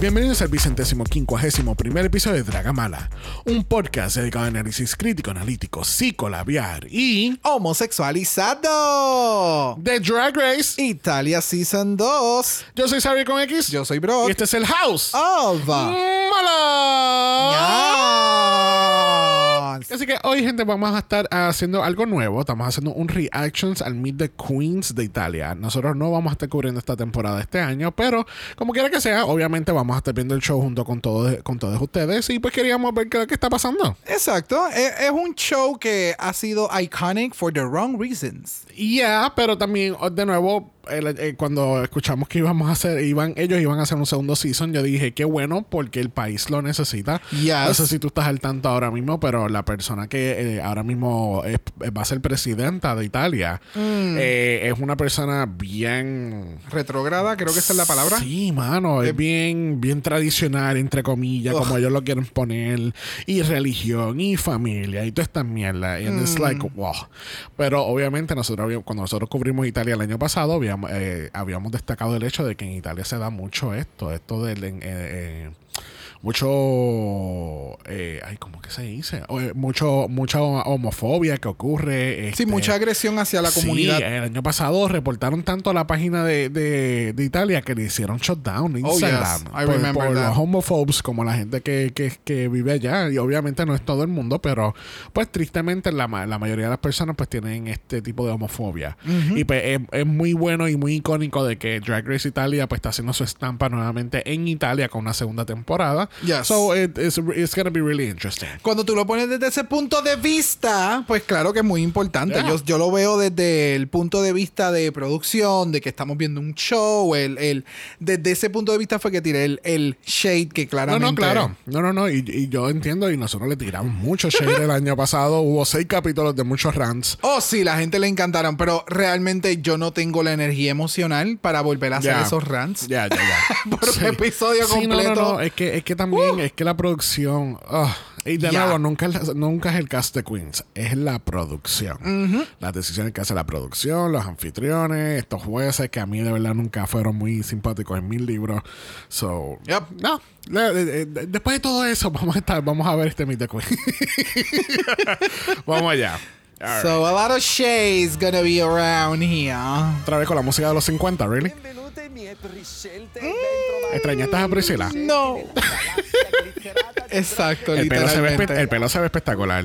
Bienvenidos al vicentésimo quincuagésimo primer episodio de Dragamala, un podcast dedicado a análisis crítico, analítico, psicolabiar y Homosexualizado. The Drag Race. Italia Season 2. Yo soy Xavier con X Yo soy y Brock. este es el House Of. Mala. Así que hoy, gente, vamos a estar haciendo algo nuevo. Estamos haciendo un reactions al Meet the Queens de Italia. Nosotros no vamos a estar cubriendo esta temporada este año, pero como quiera que sea, obviamente vamos a estar viendo el show junto con todos, con todos ustedes. Y pues queríamos ver qué, qué está pasando. Exacto. Es, es un show que ha sido iconic for the wrong reasons. Y ya, pero también, de nuevo, el- eh, cuando escuchamos que íbamos a hacer, iban, ellos iban a hacer un segundo season, yo dije, qué bueno, porque el país lo necesita. Yes. No sé si tú estás al tanto ahora mismo, pero la persona que eh, ahora mismo es- va a ser presidenta de Italia eh, es una persona bien... Retrograda, creo que esa es la palabra. Sí, mano, es Eh, bien, bien tradicional, entre comillas, Ugh. como ellos lo quieren poner, y religión, y familia, y toda esta mierda. Y it's Mm. like, wow. Pero obviamente nosotros cuando nosotros cubrimos Italia el año pasado, habíamos, eh, habíamos destacado el hecho de que en Italia se da mucho esto, esto del... eh, eh, mucho eh, ay cómo que se dice O, eh, mucho mucha homofobia que ocurre Sí, este, mucha agresión hacia la Sí, comunidad. el año pasado reportaron tanto a la página de, de, de Italia que le hicieron shutdown Oh, Instagram yes. I por, remember por that. los homophobes como la gente que, que, que vive allá y obviamente no es todo el mundo pero pues tristemente la, la mayoría de las personas pues tienen este tipo de homofobia y pues es, es muy bueno y muy icónico de que Drag Race Italia pues está haciendo su estampa nuevamente en Italia con una segunda temporada Yes. so it- it's, it's gonna be really interesting Cuando tú lo pones desde ese punto de vista, pues claro que es muy importante. Yeah. Yo, yo lo veo desde el punto de vista de producción, de que estamos viendo un show. El, el- desde ese punto de vista fue que tiré el, el shade que No, claramente... no, claro. No, no, no. Y, y yo entiendo, y nosotros le tiramos mucho shade el año pasado. Hubo seis capítulos de muchos rants. Oh, sí, la gente le encantaron, pero realmente yo no tengo la energía emocional para volver a hacer Ya. esos rants. Ya, ya, ya. Por un episodio Sí, no, completo. Uh. no, no. Es que, es que también, es que la producción. ah, y de nuevo, nunca, es- nunca es el cast de Queens, es la producción. Las decisiones que hace la producción, los anfitriones, estos jueces que a mí de verdad nunca fueron muy simpáticos en mis libros. So, Yep. no. después de todo eso, vamos a estar, vamos a ver este Meet the Queen. vamos allá. All right. So a lot of shades gonna be around here. Otra vez con la música de los 50, ¿really? Mm. ¿Extrañaste a Priscila? No. Exacto, El pelo, se ve espe- literalmente. el pelo se ve espectacular.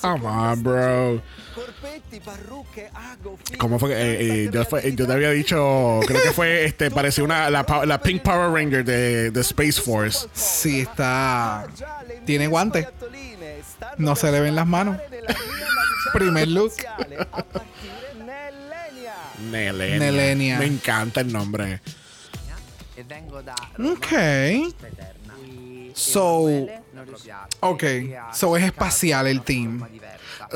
Come on, bro. ¿Cómo fue que eh, eh, yo, fue- yo te había dicho, creo que fue, este, parecía una, la, Pink Power Ranger de, de Space Force. Sí, está. gialle, Tiene guante. scoiattolline stanno No se le ven las manos. Primer look. Nelenia. Nelenia. Me encanta el nombre. Ok. So-. Ok. So es espacial el team.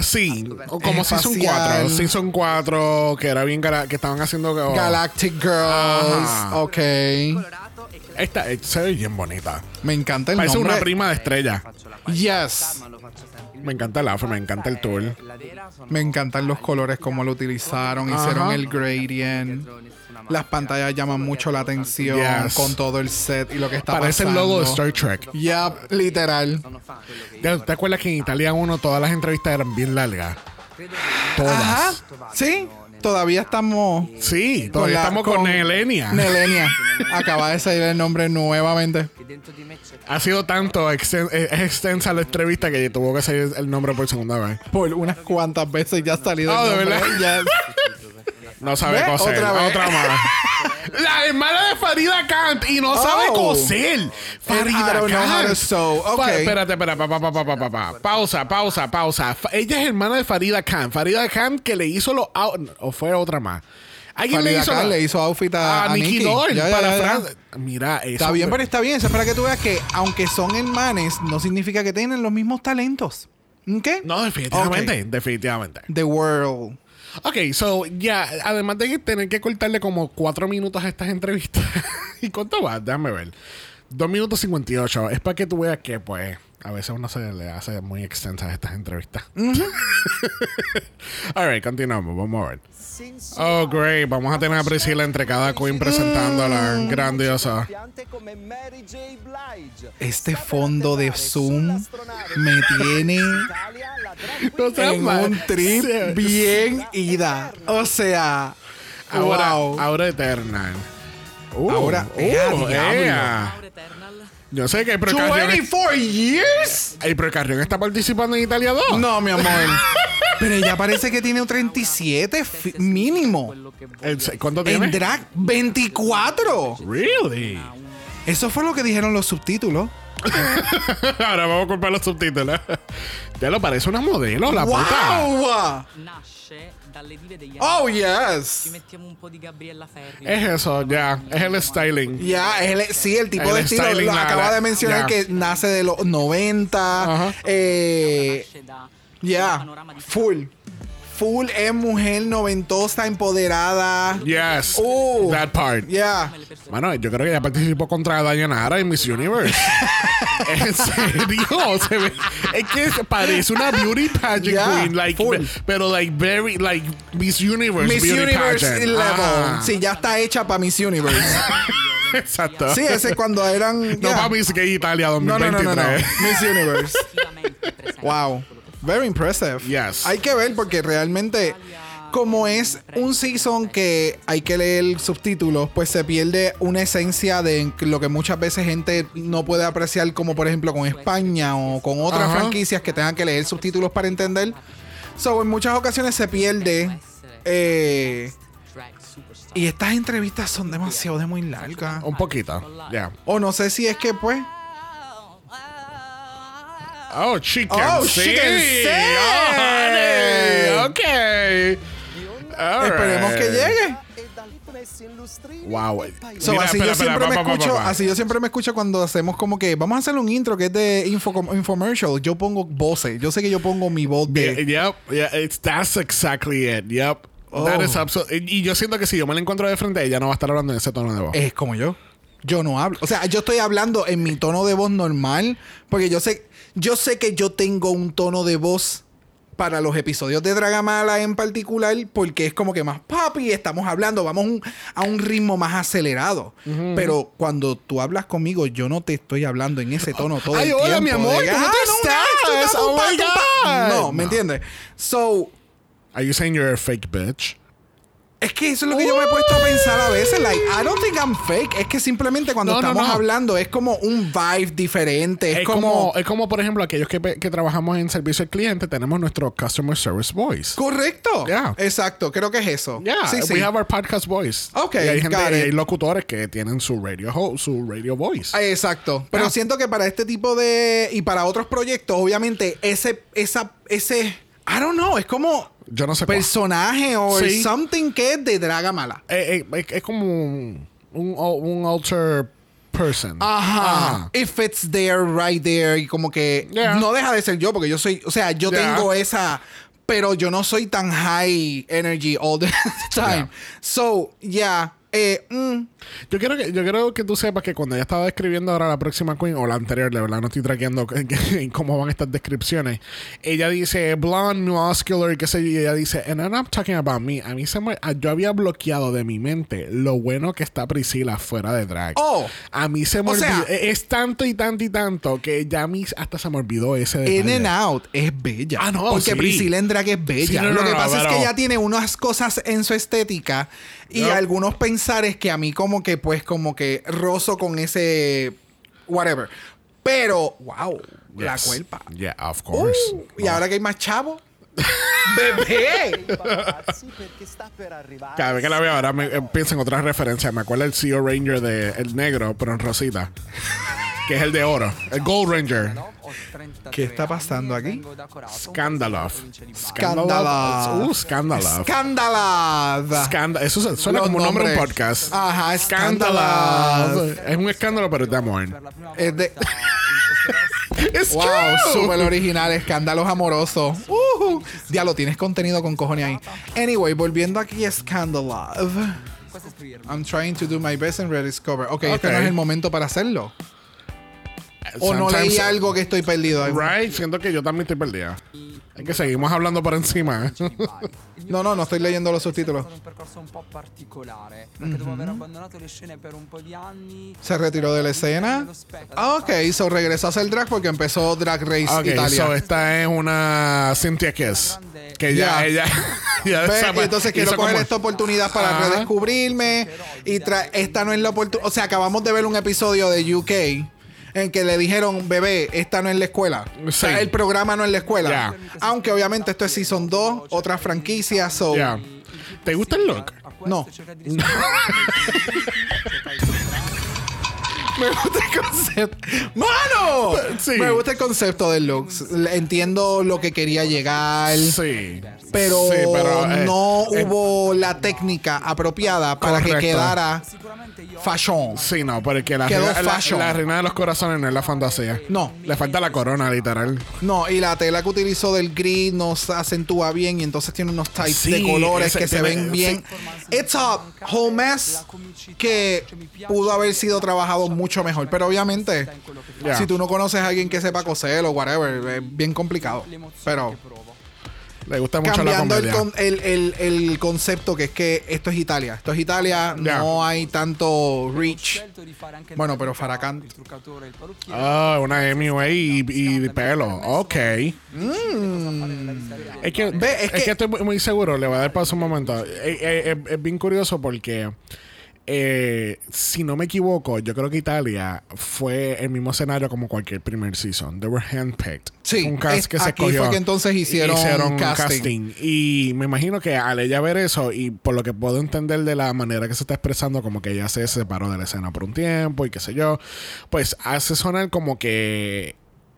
Sí, como Es Season espacial. 4. Season 4, que era bien que estaban haciendo. oh, Galactic Girls. Ajá. Ok. Esta eh, se ve bien bonita. Me encanta el Parece nombre. una prima de estrella. Yes. Me encanta el outfit, me encanta el tour. Me encantan los colores, cómo lo utilizaron. Hicieron Ajá. el gradient. Las pantallas llaman mucho la atención Yes. con todo el set y lo que está Parece el pasando. logo de Star Trek. Yep, literal. sono fan quello che ¿Te, te acuerdas que en Italia 1 todas las entrevistas eran bien largas? Todas. Ajá. Sí, todavía estamos. Sí, todavía la- estamos con, con- Nelenia. Nelenia. Acaba de salir el nombre nuevamente. Ha sido tanto exten- eh, es extensa la entrevista que tuvo que salir el nombre por segunda vez. Por unas cuantas veces ya ha salido Oh, el ¿de nombre. verdad? Yes. No sabe coser. Otra más. La hermana de Farida Kant y no sabe Oh. coser. Farida Kant. Okay. espérate, pa, pa, pa. Pausa, pausa, pausa. Ella es hermana de Farida Khan. Farida Khan que le hizo los out- o fue otra más. Alguien le hizo Khan la- le hizo outfit a, a a Nicky Ya, ya, para ya, ya. Francia. Mira, eso Está bien, pero está bien. Eso es para que tú veas que, aunque son hermanes, no significa que tienen los mismos talentos. ¿Ok? No, definitivamente, definitivamente. The World. Ok, so, ya, además de tener que cortarle como cuatro minutos a estas entrevistas. ¿Y cuánto va? Déjame ver. Dos minutos 58. Es para que tú veas que, pues, a veces uno se le hace muy extensas estas entrevistas. Alright, continuamos. Vamos a ver. Oh, great. Vamos a tener a Priscilla entre cada queen presentándola. Grandiosa. Este fondo de Zoom me tiene No en mal. un trip Sí. bien ida. O sea, Ahora, wow. ahora Eternal. Uh, Ahora, uh, ea. Aure Eternal. Yo sé que Procarrion, 24 years? el Procarrion está participando en Italia 2. No, mi amor. Pero ella parece que tiene un 37 fi- mínimo. ¿Cuánto tiene? En drag, 24. Really? Eso fue lo que dijeron los subtítulos. Ahora vamos a culpar los subtítulos. Ya lo parece una modelo, la puta. ¡Wow! Nasce dalle dive degli Oh, anni. Ci yes. mettiamo un po' di Gabriella Ferri. Es eso, ya. Es el styling. Ya, es el- sí, el tipo El de estilo. styling, Lo la- acaba la- de mencionar ya. que nace de los 90. Ajá. Eh, Nasce da ya, un panorama di full. Full es mujer noventosa, empoderada. Yes. Oh. That part. Ya. persone. Bueno, yo creo que ella participó contra Dayanara en Miss Universe. en serio, se ve, es que parece una beauty pageant Yeah, queen, like, full. pero like very like Miss Universe Miss beauty Universe pageant. level. Ah, Sí, ya está hecha para Miss Universe. exacto. Sí, ese es cuando eran. No ya. para Miss Gay Italia no, no, 2023. no, no, no. Miss Universe. Wow. Very impressive. Yes. Hay que ver porque realmente, como es un season que hay que leer subtítulos, pues se pierde una esencia de lo que muchas veces gente no puede apreciar, como por ejemplo con España o con otras Ajá. franquicias que tengan que leer subtítulos para entender. So, en muchas ocasiones se pierde. eh, y estas entrevistas son demasiado de muy largas. Un poquito. Ya. O no sé si es que, pues. Oh. Oh, sí. chicken, sí. Oh, honey. Ok. All Esperemos right. que llegue. Wow. So, Mira, así espera, yo espera, siempre me pa, pa, pa, escucho, pa. así yo siempre me escucho cuando hacemos como que vamos a hacer un intro que es de info infomercial. Yo pongo voces. Yo sé que yo pongo mi voz Yeah, de yep, yeah, it's, that's exactly it. Yep. That Oh. is abso- y, y yo siento que si yo me la encuentro de frente, ella no va a estar hablando en ese tono de voz. es como yo. Yo no hablo. O sea, yo estoy hablando en mi tono de voz normal porque yo sé yo sé que yo tengo un tono de voz para los episodios de Dragamala en particular porque es como que más papi, estamos hablando, vamos un- a un ritmo más acelerado. Pero cuando tú hablas conmigo, yo no te estoy hablando en ese tono todo Ay, el hola, tiempo. mi amor, de, ¿cómo "Ah, tú no, estás? no, Oh, tumpa, my tumpa". God. No, ¿me No. entiendes? So, Are you saying you're a fake bitch? Es que eso es lo que yo me he puesto a pensar a veces. Like, I don't think I'm fake. Es que simplemente cuando No, estamos no. hablando es como un vibe diferente. Es, Es como... como, es como, por ejemplo, aquellos que, que trabajamos en servicio al cliente, tenemos nuestro customer service voice. Correcto. Yeah. Exacto. Creo que es eso. Yeah, sí, sí. we have our podcast voice. Ok, y hay, gente, y hay locutores que tienen su radio, su radio voice. Exacto. Pero siento que para este tipo de... Y para otros proyectos, obviamente, ese... Esa, ese... I don't know. Es como... Yo no sé. Personaje o Sí. something que es de Dragamala. Eh, eh, es, como un, un, un alter person. Ajá. If it's there, right there. Y como que Yeah. no deja de ser yo, porque yo soy, o sea, yo Yeah. tengo esa, pero yo no soy tan high energy all the time. Yeah. So, yeah. Eh, mm, Yo quiero que yo quiero que tú sepas que cuando ella estaba describiendo ahora la próxima Queen o la anterior, de verdad no estoy traqueando cómo van estas descripciones. Ella dice blonde, muscular, y qué sé yo, y ella dice, and I'm not talking about me. A mí se me, yo había bloqueado de mi mente lo bueno que está Priscila fuera de drag. Oh. a mí se me sea- olvidó. e, es tanto y tanto y tanto que ya a mí hasta se me olvidó ese detalle. In and Out es bella. Ah, no, Porque sí. Priscila en drag es bella. Sí, no, no, Lo que no, pasa es que ella tiene unas cosas en su estética y algunos pensares que a mí como que, pues, como que rozo con ese... Whatever. Pero, wow, la cuerpa. Yeah, of course. Uh, y ahora que hay más chavo. ¡Bebé! Cada vez que la veo ahora me, eh, pienso en otras referencias. Me acuerdo el CEO Ranger de el negro, pero en rosita. Que es el de oro. El Gold Ranger. Ho 33 ¿Qué está pasando aquí? Scandalov. Scandalov. Uh, Scandalov. ¡Escandalada! Scanda- Eso suena Los como un nombre de un podcast. Ajá, Scandalov. Scandalov. Es un escándalo, pero es de amor. Es de- It's Wow, súper original. Escándalos amorosos. Uh, diablo, tienes contenido con cojones ahí. Anyway, volviendo aquí a Scandal Love. I'm trying to do my best and rediscover. Ok, este Ok. no es el momento para hacerlo. O no leí algo que estoy perdido. Right, siento que yo también estoy perdida. Es que seguimos hablando por encima. No, no, no estoy leyendo los subtítulos. anni... Se retiró de la escena. Ah, ok, so regresó a hacer drag porque empezó Drag Race Ok, Italia. so esta es una Cynthia Kiss. Que ya, Ya. ella. ya entonces quiero coger como- esta oportunidad para Ajá. redescubrirme. Y tra- esta no es la oportunidad. O sea, acabamos de ver un episodio de UK en que le dijeron, bebé, esta no es la escuela. O sea, Sí. el programa no es la escuela. Aunque obviamente esto es Season 2, otra franquicia. So. ¿Te gusta el look? No. Me gusta el concepto. ¡Mano! Sí. Me gusta el concepto del looks. Entiendo lo que quería llegar. Sí. Pero, Sí, pero, eh, no eh, hubo la técnica apropiada para que quedara. Fashion. Sí, no, porque la Quedó reina, la, fashion. la reina de los corazones no es la fantasía. No. Le falta la corona, literal. No, y la tela que utilizó del gris nos acentúa bien y entonces tiene unos types Sí, de colores ese que se ven bien. It's a whole mess que pudo haber sido trabajado mucho mejor. Pero obviamente, si tú no conoces a alguien que sepa coser o whatever, es bien complicado. Pero Le gusta mucho la cambiando el, comedia. el, el- el concepto que es que esto es Italia. Esto es Italia, Ya. no hay tanto reach. Bueno, pero parrucchiere. Ah, una MUA y, y pelo. Ok. Es que, Ve, es es que- que estoy muy, muy seguro, le voy a dar paso un momento. Eh, eh, es, es bien curioso porque, eh, si no me equivoco, yo creo que Italia fue el mismo escenario como cualquier primer season. They were handpicked. Sí, un cast es- que se aquí escogió. fue que entonces hicieron casting. Y me imagino que al ella ver eso, y por lo que puedo entender de la manera que se está expresando, como que ella se separó de la escena por un tiempo y qué sé yo, pues hace sonar como que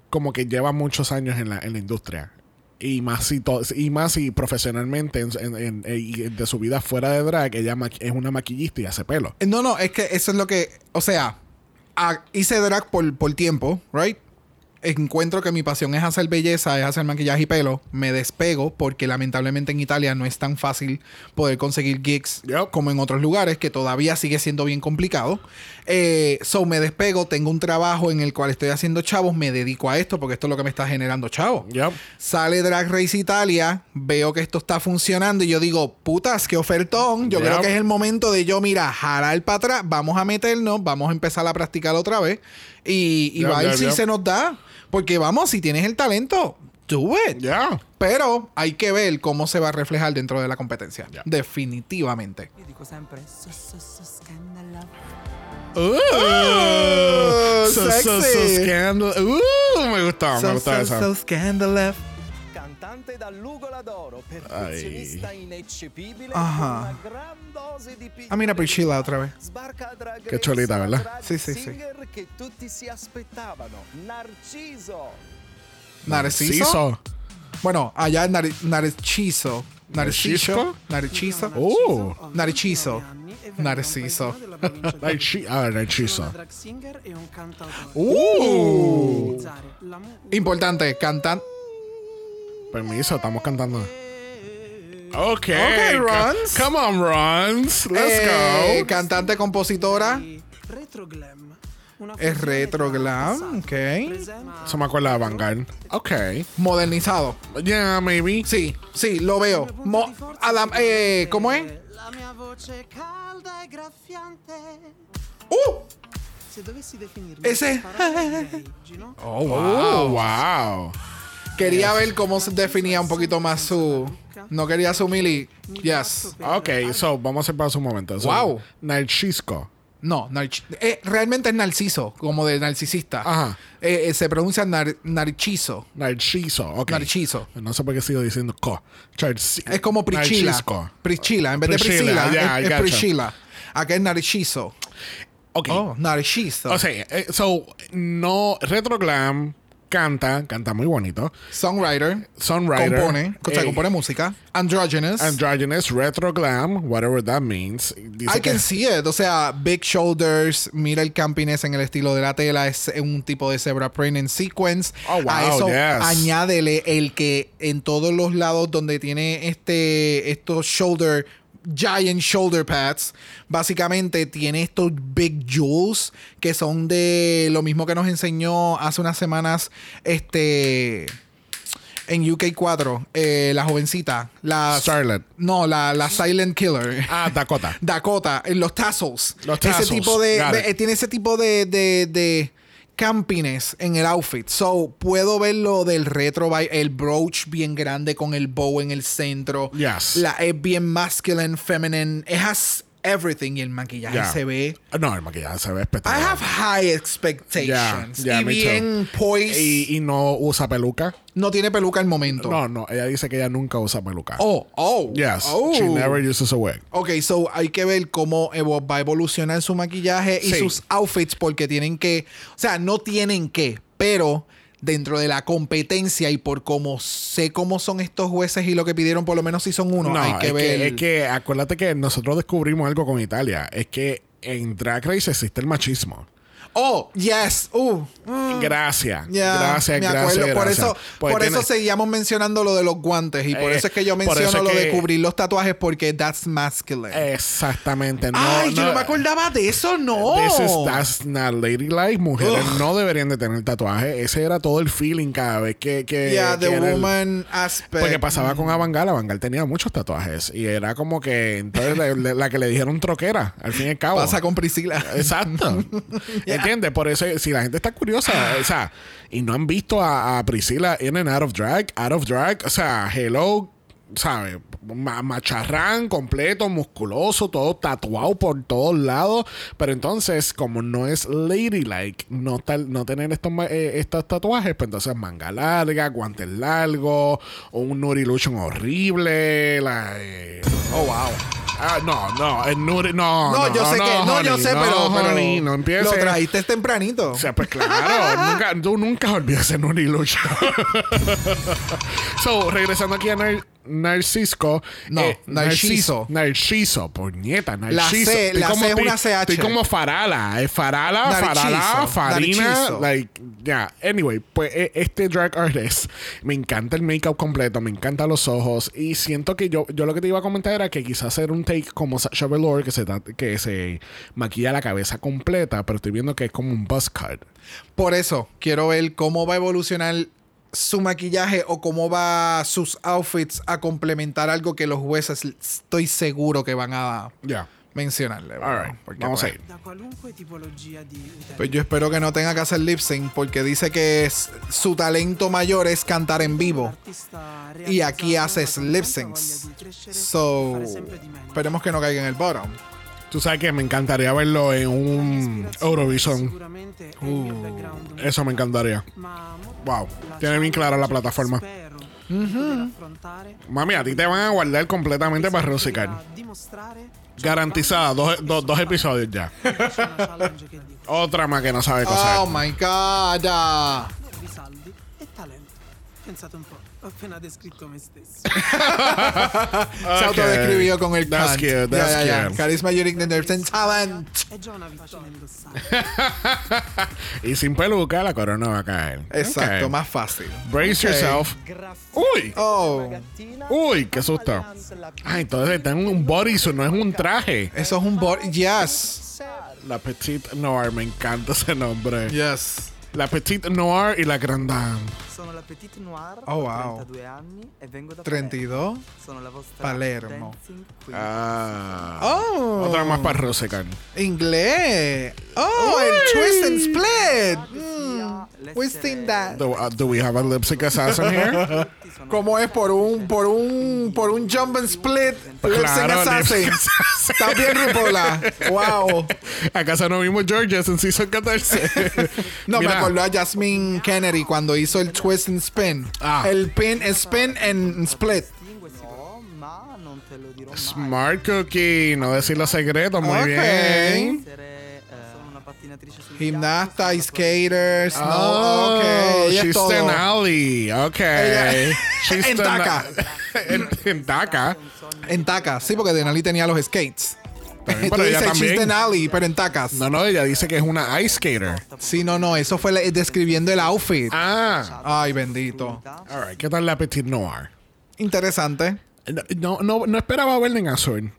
como que lleva muchos años en la, en la industria. Y más si to- y más si profesionalmente en, en- en- y de su vida fuera de drag, ella es una maquillista y hace pelo. No, no, es que eso es lo que. O sea, hice drag por, por tiempo, ¿right? Encuentro que mi pasión es hacer belleza, es hacer maquillaje y pelo. Me despego porque lamentablemente en Italia no es tan fácil poder conseguir gigs Yep. como en otros lugares, que todavía sigue siendo bien complicado. Eh, so me despego, tengo un trabajo en el cual estoy haciendo chavos, me dedico a esto porque esto es lo que me está generando chavos. Yep. Sale Drag Race Italia, veo que esto está funcionando y yo digo, putas, qué ofertón. Yo Yep. creo que es el momento de yo, mira, jalar para atrás, vamos a meternos, vamos a empezar a practicar otra vez y, y va a ver yep, si se nos da. Porque vamos, si tienes el talento, do it. Ya. Pero hay que ver cómo se va a reflejar dentro de la competencia. Ya. Definitivamente. Io dico sempre so, so, so, scandalo. Uh, so, so, so sexy. scandal. Uh, me gustó, me gustó esa. scandalous. Cantante perfezionista ineccepibile Ajá. con una gran dose di Ah, mira Priscilla otra vez. Sbarca a Drag Che Race, ciolita, la ¿verdad? drag Sì, sì, sì. singer che tutti si aspettavano, Narciso. Narciso. Bueno, allá es nar- Narciso. Narciso. Narciso. Uh. Narciso. Narciso. Narci- ah, Narciso. drag singer e un cantautore. Uh. Mu- Importante, cantan. Permiso, estamos cantando. Ok. Ok, Rons. Come on, Rons. Let's Eh, go. Cantante, compositora. Es retro glam, ok. Eso me acuerda de Vanguard. Ok. Modernizado. Yeah, maybe. Sí, sí, lo veo. Mo- Adam, eh, ¿Cómo es? La mia voce calda graffiante. ¡Uh! Ese-? Oh, Oh, wow. Quería ver cómo se definía un poquito más su. No quería su mili. Yes. Ok, so vamos a hacer pausa un momento. So, Wow. Narcisco. No, eh, realmente es narciso, como de narcisista. Ajá. Eh, eh, se pronuncia nar- narciso. Narciso. Ok. Narciso. No sé por qué sigo diciendo co. Charci- Es como Priscila. Narcisco. Priscila. En vez de Priscila, ya, es, es. Priscila. Acá es narciso. Ok. Oh, narciso. O sea, eh, so, no, retro glam, canta, canta muy bonito. Songwriter. Songwriter. Compone. O sea, compone música. Androgynous. Androgynous, retro glam, whatever that means. Dice I can que- see it. O sea, big shoulders. Mira el campiness en el estilo de la tela. Es un tipo de zebra print en sequence. Oh, wow, A eso yes. añádele el que en todos los lados donde tiene este estos shoulder giant shoulder pads básicamente tiene estos big jewels que son de lo mismo que nos enseñó hace unas semanas este en UK4 eh, la jovencita la Starlet. no la, la silent killer Ah, Dakota. Dakota, en los tassels. Los Ese tassels, tipo de, eh, tiene ese tipo de, de, de campiness en el outfit. So, puedo ver lo del retro, el brooch bien grande con el bow en el centro. Yes. La, es bien masculine, feminine. Has everything y el maquillaje Yeah. se ve. No, el maquillaje se ve I espectacular. have high expectations. Yeah, yeah, y me bien poised. Y, y no usa peluca. no tiene peluca al momento. No, no, ella dice que ella nunca usa peluca. Oh, oh. Yes, Oh. she never uses a wig. Ok, so hay que ver cómo va a evolucionar su maquillaje y Sí. sus outfits porque tienen que, o sea, no tienen que, pero dentro de la competencia y por cómo sé cómo son estos jueces y lo que pidieron, por lo menos si son uno, No, hay que es, ver. que, es que acuérdate que nosotros descubrimos algo con Italia. Es que en Drag Race existe el machismo. Oh, yes. Uh, Gracias. ya. gracias, me gracias. acuerdo. Por gracias. eso, Pues por tiene- eso seguíamos mencionando lo de los guantes y por Eh, eso es que yo menciono es lo de cubrir los tatuajes porque that's masculine. Exactamente. No, Ay, yo no me acordaba de eso, no. This is, that's not ladylike. Mujeres no deberían de tener tatuaje. Ese era todo el feeling cada vez que... que yeah, que the era el- woman aspect. Porque pasaba con Avangal, Avangal tenía muchos tatuajes y era como que entonces la, que le dijeron troquera, al fin y al cabo. Pasa con Priscila. Exacto. ¿Entiendes? Por eso, si la gente está curiosa, o sea, y no han visto a, a Priscila in and out of drag, out of drag, o sea, hello, ¿sabes? Ma- macharrán completo, musculoso, todo tatuado por todos lados. Pero entonces, como no es ladylike, no, tal, no tener estos, eh, estos tatuajes, pues entonces manga larga, guantes largos, un Nuri Illusion horrible. La, eh, Oh, wow. Ah, no, no, el Nuri, no. No, yo sé que, no, yo honey, sé, pero, pero honey, no empieces. lo trajiste tempranito. O sea, pues claro, nunca, tú nunca olvidas ese Nuri Lucha. so, regresando aquí a Nar- Narcisco. No, Narciso. Narciso. Narciso, puñeta, La Narciso. C- Estoy la como C es una CH. Estoy como Farala. Es Farala, Narciso, Farala, Farina. Narciso. Like, ya. Anyway, pues e- este drag artist me encanta el make-up completo, me encantan los ojos. Y siento que yo, yo lo que te iba a comentar era que quizás hacer un take como Sasha Velour que se, que se maquilla la cabeza completa, pero estoy viendo que es como un buzz cut. Por eso, quiero ver cómo va a evolucionar su maquillaje o cómo va sus outfits a complementar algo que los jueces estoy seguro que van a Ya. mencionarle. All right. Porque, Vamos a pues, ir. Di utente. Pues yo espero que no tenga que hacer lip sync porque dice que es- su talento mayor es cantar en vivo. Y aquí haces lip syncs. So, esperemos que no caiga en el bottom. Tú sabes que me encantaría verlo en un Eurovision. Background Eso me encantaría. Wow. Tiene bien clara la plataforma. Mami, a ti te van a guardar completamente para Rusical. dimostrare Garantizada, dos, dos, dos episodios ya. Otra más que no sabe coser. Oh my god. Ah. appena descritto me stesso Se autodescribió con el That's cunt. cute, that's Ya, ya, ya. cute. Carisma, uniqueness and talent. è già una vicina indossare y sin peluca, la corona va a caer. Exacto, Ok. más fácil. Brace Ok. yourself. Uy. Oh, Uy, qué susto. Ay, entonces está en un bodysuit, no es un traje. eso es un bot. Yes. La Petite Noir, me encanta ese nombre. Yes. La Petite Noir y la Grand Dame. Sono la Petite Noir, Oh, ho wow. 32 anni e vengo da 32. Palermo. Sono la vostra Palermo. dancing queen. Ah. Oh. Otra más para Rusical. Inglés. Oh, el twist and split. Mm, we've seen that. Do, uh, do we have a lip sync assassin here? ¿Cómo es por un por un por un jump and split? Claro, assassin. Está bien, Rupola. Wow. ¿Acaso no vimos Georges en Season 14? No, me acordó a Jasmine Kennedy cuando hizo el twist and spin. Ah. El pin, spin and split. Smart Cookie, no decir los secretos, muy Ok. bien. Sul Gimnasta, ghiaccio, skaters. No, Oh, ok. ella es she's todo. Denali. Ok. She's En taca. en, en taca. En tacas. Sí, porque Denali tenía los skates. También, Tú pero ella dices también. she's Denali, pero en tacas. No, no, ella dice que es una ice skater. Sí, no, no. Eso fue describiendo el outfit. Ah. Ay, bendito. All right. ¿Qué tal la Petit Noir? Interesante. No, no, no esperaba verla en azul.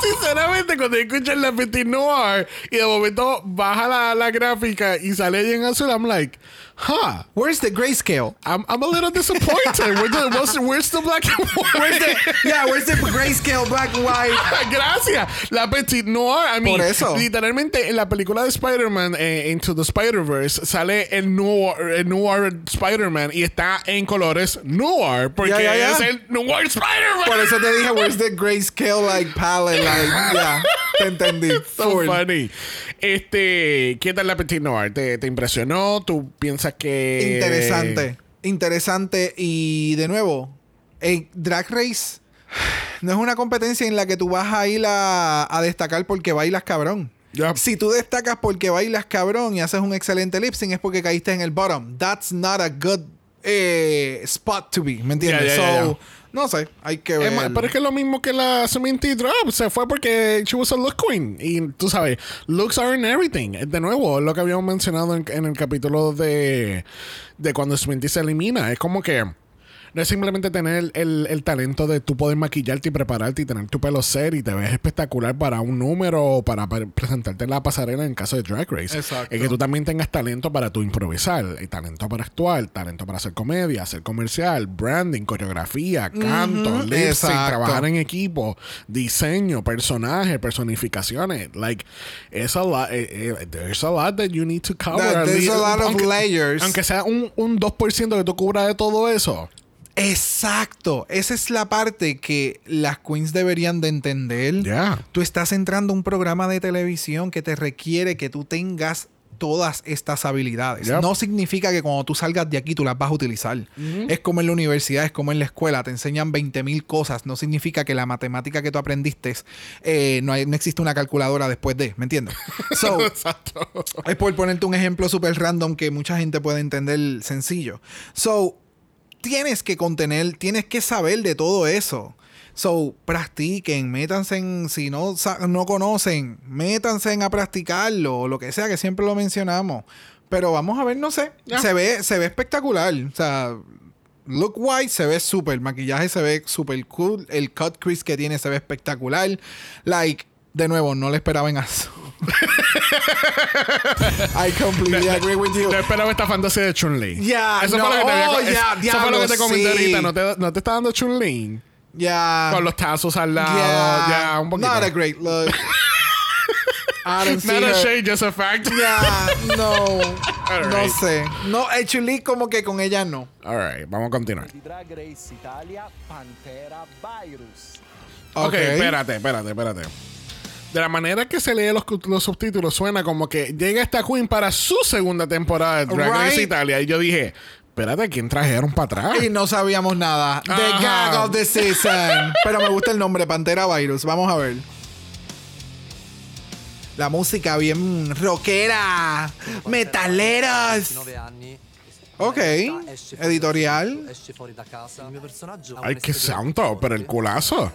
Sinceramente, cuando escuchan la Petit Noir y de momento baja la, la gráfica y sale ahí en azul, I'm like, huh, Where's the grayscale? I'm, I'm a little disappointed. Where's the, what's- where's the black and Where's white? the, yeah, where's the grayscale black and white? Gracias. La Petit Noir. I mean, Por eso. Literalmente en la película de Spider-Man, eh, Into the Spider-Verse, sale el Noir, el noir Spider-Man y está en colores Noir. Porque Ya, ya, ya. es el Noir Spider-Man. Por eso te dije, where's the grayscale like palette? Like, yeah, te entendí. So Full. funny. Este, ¿qué tal la Petit Noir? ¿Te, te impresionó? ¿Tú piensas que. Interesante. Interesante. Y de nuevo, Drag Race no es una competencia en la que tú vas a ir a, a destacar porque bailas cabrón. Si tú destacas porque bailas cabrón y haces un excelente lip sync es porque caíste en el bottom. That's not a good eh, spot to be. ¿Me entiendes? So. No sé. Hay que ver. pero es que es lo mismo que la Samantha Drop. Se fue porque she was a look queen. Y tú sabes, looks are in everything. De nuevo, lo que habíamos mencionado en, en el capítulo de, de cuando Samantha se elimina. Es como que no es simplemente tener el, el talento de tú poder maquillarte y prepararte y tener tu pelo ser y te ves espectacular para un número o para, pre- presentarte en la pasarela en caso de Drag Race. Exacto. Es que tú también tengas talento para tu improvisar, y talento para actuar, talento para hacer comedia, hacer comercial, branding, coreografía, canto, Exacto. trabajar en equipo, diseño, personaje, personificaciones. Like, it's a lot, eh, eh, there's a lot that you need to cover. That- there's a lot of aunque- layers. Aunque sea un, un 2% que tú cubras de todo eso. Exacto. Esa es la parte que las queens deberían de entender. Ya. Tú estás entrando a un programa de televisión que te requiere que tú tengas todas estas habilidades. Yep. No significa que cuando tú salgas de aquí tú las vas a utilizar. Es como en la universidad, es como en la escuela, te enseñan 20 mil cosas. No significa que la matemática que tú aprendiste eh, no, hay- no existe una calculadora después de, ¿me entiendes? So, Exacto. es por ponerte un ejemplo súper random que mucha gente puede entender sencillo. So, tienes que contener, tienes que saber de todo eso. So, practiquen, métanse en, si no, no conocen, métanse en a practicarlo, o lo que sea, que siempre lo mencionamos. Pero vamos a ver, no sé, se ve, se ve espectacular. O sea, look white se ve súper, maquillaje se ve súper cool, el cut crease que tiene se ve espectacular. Like, de nuevo, no le esperaba en azul. I completely agree with you. No esperaba esta fantasía de Chun-Li. Ya, eso no, fue lo que te, oh, eso fue lo que te comenté sí. ahorita. ¿No te, no te está dando Chun-Li? Ya. Con los tazos al lado. Yeah. Ya, un poquito. Not a great look. I don't see Not a shade, just a fact. Ya, no. No sé. No, actually, como que con ella no. All right, vamos a continuar. Drag Race Italia, Pantera Virus. Ok, Ok. espérate, espérate, espérate. De la manera que se lee los, los subtítulos, suena como que llega esta queen para su segunda temporada de Drag Race Right. Italia. Y yo dije, espérate, ¿quién trajeron para atrás? Y no sabíamos nada. The Ajá. gag of the season. Pero me gusta el nombre, Pantera Virus. Vamos a ver. La música bien rockera. Metaleros. 19 anni. Ok. Editorial. Ay, qué santo, pero el culazo.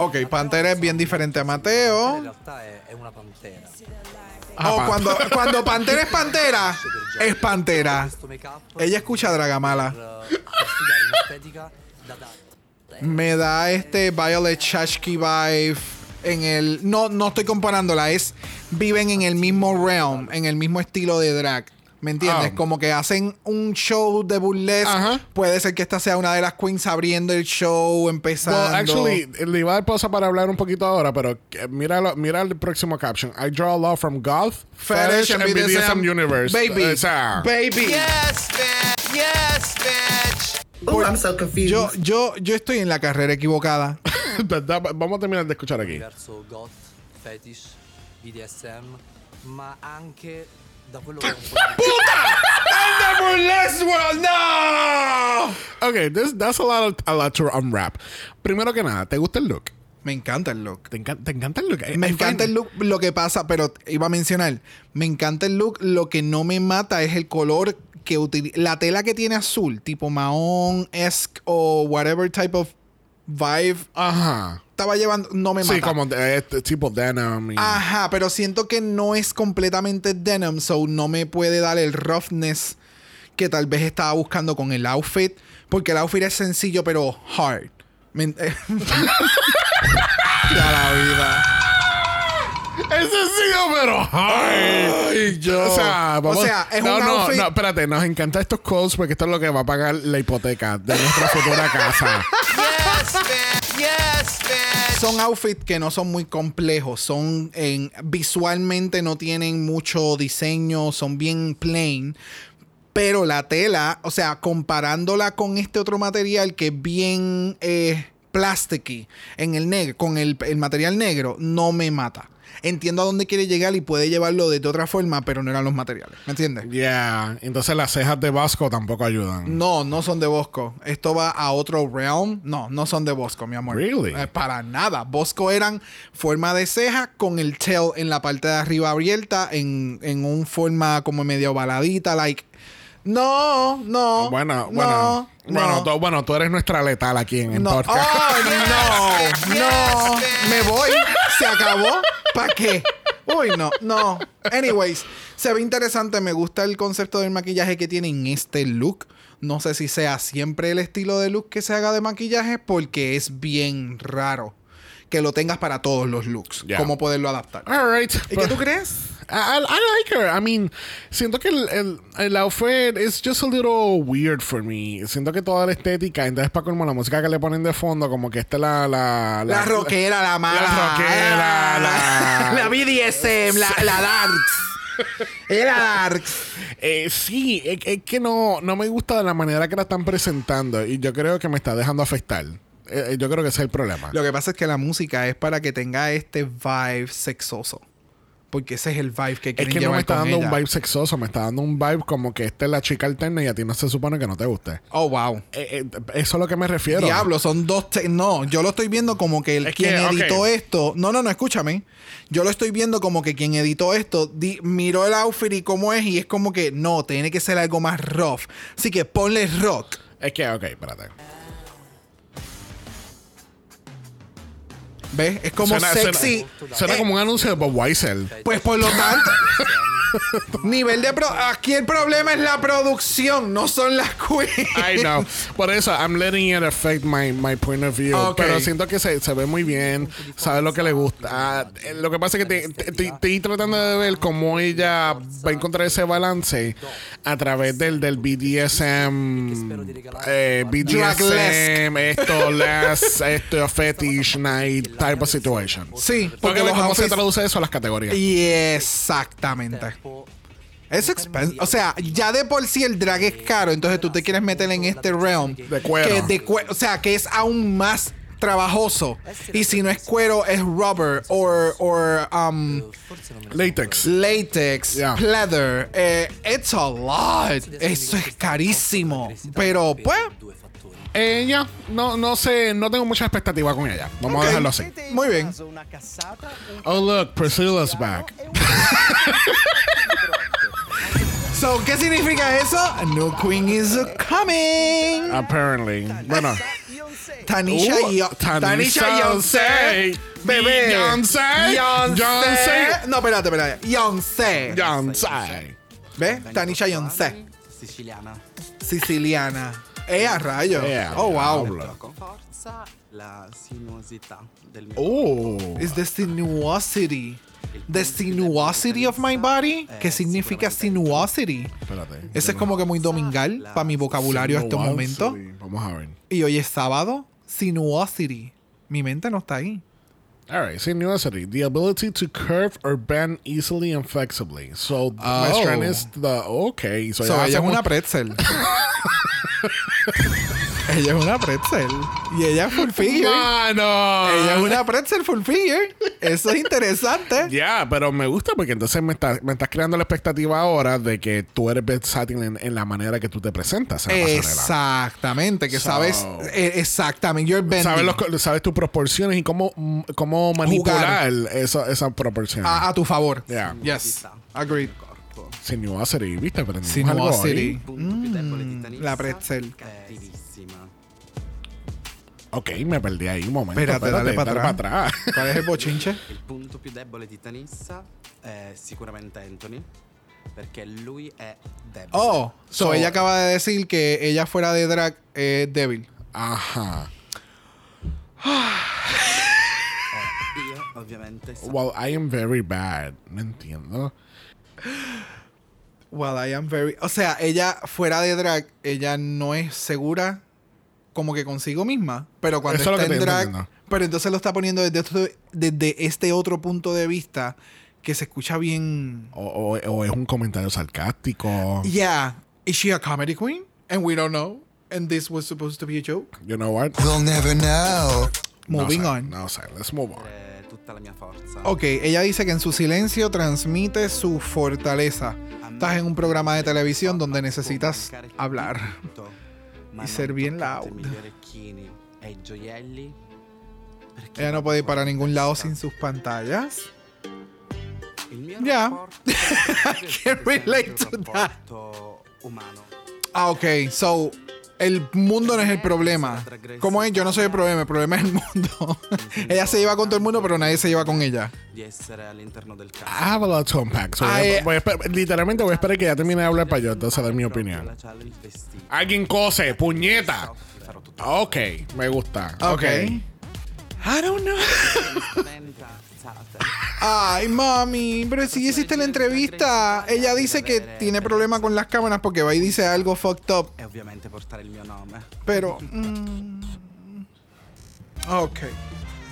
Ok, Pantera es bien diferente a Mateo. una pantera. Ah, O pa- cuando, cuando Pantera es Pantera, es Pantera. Ella escucha Dragamala. Me da este Violet Chachki vibe en el... No, no estoy comparándola, es... Viven en el mismo realm, en el mismo estilo de drag. ¿Me entiendes? Ah. Como que hacen un show de burlesque. Ajá. Puede ser que esta sea una de las queens abriendo el show, empezando. Well, actually, le iba a dar pausa para hablar un poquito ahora, pero eh, mira, lo- mira el próximo caption. I draw a law from goth, fetish, and BDSM universe. Baby. Sea, Baby. Yes, bitch. Yes, bitch. Ooh, I'm so confused. Yo, yo, yo estoy en la carrera equivocada. da- da- vamos a terminar de escuchar aquí. Verso goth, fetish, BDSM, ma anche po' di... the burlesque world, no! Okay, this, that's a lot, of- a lot to unwrap. Primero que nada, ¿te gusta el look? Me encanta el look. ¿Te, encan- te encanta el look? Me I encanta el look, lo que pasa, pero iba a mencionar, me encanta el look, lo que no me mata es el color que utiliza, la tela que tiene azul, tipo mahón, esque o whatever type of vibe Ajá. Estaba llevando, no me mata. Sí, como de- este tipo denim. y- Ajá, pero siento que no es completamente denim, so no me puede dar el roughness que tal vez estaba buscando con el outfit, porque el outfit es sencillo pero hard. Me en- ya la vida. Es sencillo, pero. Ay, yo. O sea, vamos- O sea, es no, un no, outfit- no, espérate, nos encantan estos codes porque esto es lo que va a pagar la hipoteca de nuestra futura casa. Yes. Son outfits que no son muy complejos, son en visualmente no tienen mucho diseño, son bien plain. Pero la tela, o sea, comparándola con este otro material que es bien eh, plasticky en el negro, con el material negro, no me mata. Entiendo a dónde quiere llegar y puede llevarlo de otra forma, pero no eran los materiales. ¿Me entiendes? Yeah. Entonces las cejas de Vasco tampoco ayudan. No, no son de Bosco. Esto va a otro realm. No, no son de Bosco, mi amor. Really? Eh, para nada. Bosco eran forma de ceja con el tail en la parte de arriba abierta, en, en un forma como medio baladita, like. No, no. Bueno, no, bueno. no. Bueno, tú, bueno, tú eres nuestra letal aquí en el No. podcast. Oh, no, no. Me voy. Se acabó. ¿Para qué? Uy, no, no. Anyways, se ve interesante. Me gusta el concepto del maquillaje que tiene en este look. No sé si sea siempre el estilo de look que se haga de maquillaje porque es bien raro que lo tengas para todos los looks. Ya. Cómo poderlo adaptar. All right. ¿Y qué tú crees? I, I- like her. I mean, siento que el, el, el outfit is just a little weird for me. Siento que toda la estética, entonces para como la música que le ponen de fondo, como que esta es la... La, La, rockera, la mala. La rockera, la... La BDSM, la, la Darks. Era Darks. Eh, sí, es, es que no, no me gusta de la manera que la están presentando y yo creo que me está dejando afectar. Eh, eh, yo creo que ese es el problema. Lo que pasa es que la música es para que tenga este vibe sexoso. Porque ese es el vibe que es quieren que no me está dando ella. un vibe sexoso, me está dando un vibe como que esta es la chica alterna y a ti no se supone que no te guste. Oh, wow. Eh, eh, eso es a lo que me refiero. Diablo, son dos... te- no, yo lo estoy viendo como que el Es quien editó esto... No, no, no, escúchame. Yo lo estoy viendo como que quien editó esto di- miró el outfit y cómo es y es como que no, tiene que ser algo más rough. Así que ponle rock. Es que, ok, espérate. ¿Ves? Es como Suena- sexy. Suena, suena Eh, como un anuncio de Budweiser. Pues por lo tanto, nivel de pro aquí el problema es la producción, no son las queens. I know. Por eso, I'm letting it affect my, my point of view. Ok. Pero siento que se, se ve muy bien. Sabe lo que le gusta. Ah, eh, lo que pasa es que estoy tratando de ver cómo ella va a encontrar ese balance a través del, del BDSM. Eh, BDSM, esto, last, esto, fetish night type of situation. Sí, Porque los cómo se traduce eso a las categorías. Y exactamente. Es expensive. O sea, ya de por sí el drag es caro, entonces tú te quieres meter en este realm. De cuero. Que de cue- o sea, que es aún más trabajoso. Y si no es cuero, es rubber or, or um, Latex. latex, Yeah. pleather. Eh, it's a lot. Eso es carísimo. Pero, pues, Eh, ya, no, no sé, no tengo mucha expectativa con ella. Vamos a dejarlo así. muy bien. Oh, look, Priscilla's back. So, ¿qué significa eso? A new queen is coming. Apparently. Bueno. Tanisha Uh, y Tanisha. Beyoncé. Bebé. Beyoncé. Beyoncé. No, espérate, espérate. Beyoncé. Beyoncé. ¿Ves? Tanisha Beyoncé. Siciliana. Siciliana. Eh, a rayo. Eh, Oh, wow. Con forza la sinuosità del Oh. Is the sinuosity. The sinuosity of my body. ¿Qué significa sinuosity? Espérate. Ese es como que muy domingal para mi vocabulario hasta un momento. Vamos a ver. Y hoy es sábado. Sinuosity. Mi mente no está ahí. All right, sinuosity, the ability to curve or bend easily and flexibly. So my Oh. strength is the okay. So, So, ella es una pretzel. Ella es una pretzel. Y ella es full figure. ¡Mano! Ella es una pretzel full figure. Eso es interesante. Ya, pero me gusta porque entonces me, estás me estás creando la expectativa ahora de que tú eres versátil en, en la manera que tú te presentas en la pasarela. Exactamente, que So- sabes eh, exactamente. You're. Sabes, los sabes tus proporciones y cómo, mm, cómo manipular esas proporciones. a, a tu favor. Yeah. Yes. Agreed. Corpo. Sinuosity, ¿viste? Aprendimos Sinuosity. algo di Tanissa la pretzel. Ok, me perdí ahí un momento. Espérate, dale para atrás. ¿Cuál es el bochinche? Il punto più debole di Tanissa è sicuramente Anthony, perché lui è debole. Oh, so, So- ella acaba de decir que ella fuera de drag es débil. Ajá. E io ovviamente so Well, I am very bad. No entiendo. Well, I am very. O sea, ella fuera de drag, ella no es segura como que consigo misma. Pero cuando Eso está que en drag. entiendo. Pero entonces lo está poniendo desde, otro- desde este otro punto de vista que se escucha bien. O, o- o es un comentario sarcástico. Yeah. Is she a comedy queen? And we don't know. And this was supposed to be a joke. You know what? We'll never know. Moving no on. No sé. Let's move on. Eh, tutta la mia forza. Ok, ella dice que en su silencio transmite su fortaleza. Estás en un programa de televisión donde necesitas hablar. Ma y ser bien loud. i i Ella no puede ir para ningún lado sin sus pantallas. Yeah. rapporto can relate to umano. Ah, ok. So, el mundo no es el problema. ¿Cómo es? Yo no soy el problema, el problema es el mundo. ella se lleva con todo el mundo, pero nadie se lleva con ella. I have a lot to unpack. So voy a- Ay, voy a esper- literalmente voy a esperar que ya termine de hablar para yo entonces dar mi opinión. Alguien cose, puñeta. Ok, me gusta. Ok. I don't know. Ay, mami, pero si hiciste la entrevista, ella dice que tiene problema con las cámaras porque va y dice algo fucked up. E ovviamente portare il mio nome. Pero. mm, ok.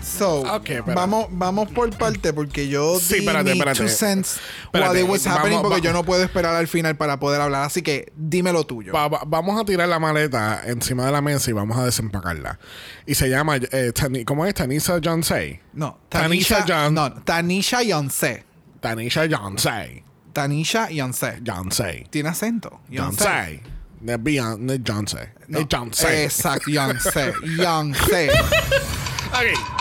So, Ok, espera. vamos, vamos por parte porque yo Sí, di espérate, two cents Espérate, while it was happening vamos- porque va- yo no puedo esperar al final para poder hablar. Así que dime lo tuyo. Va- va- vamos a tirar la maleta encima de la mesa y vamos a desempacarla. Y se llama, eh, Tani- ¿cómo es? Tanisa Johnsey. No, Tanisha Tanisha, no, Tanisha Yonsei. Tanisha Johnsey. Tanisha Yonsei. Johnsey. Tiene acento. Johnsey. No es Beyonce, no es Johnsey. Exacto, Yonsei. Yonsei. Ok.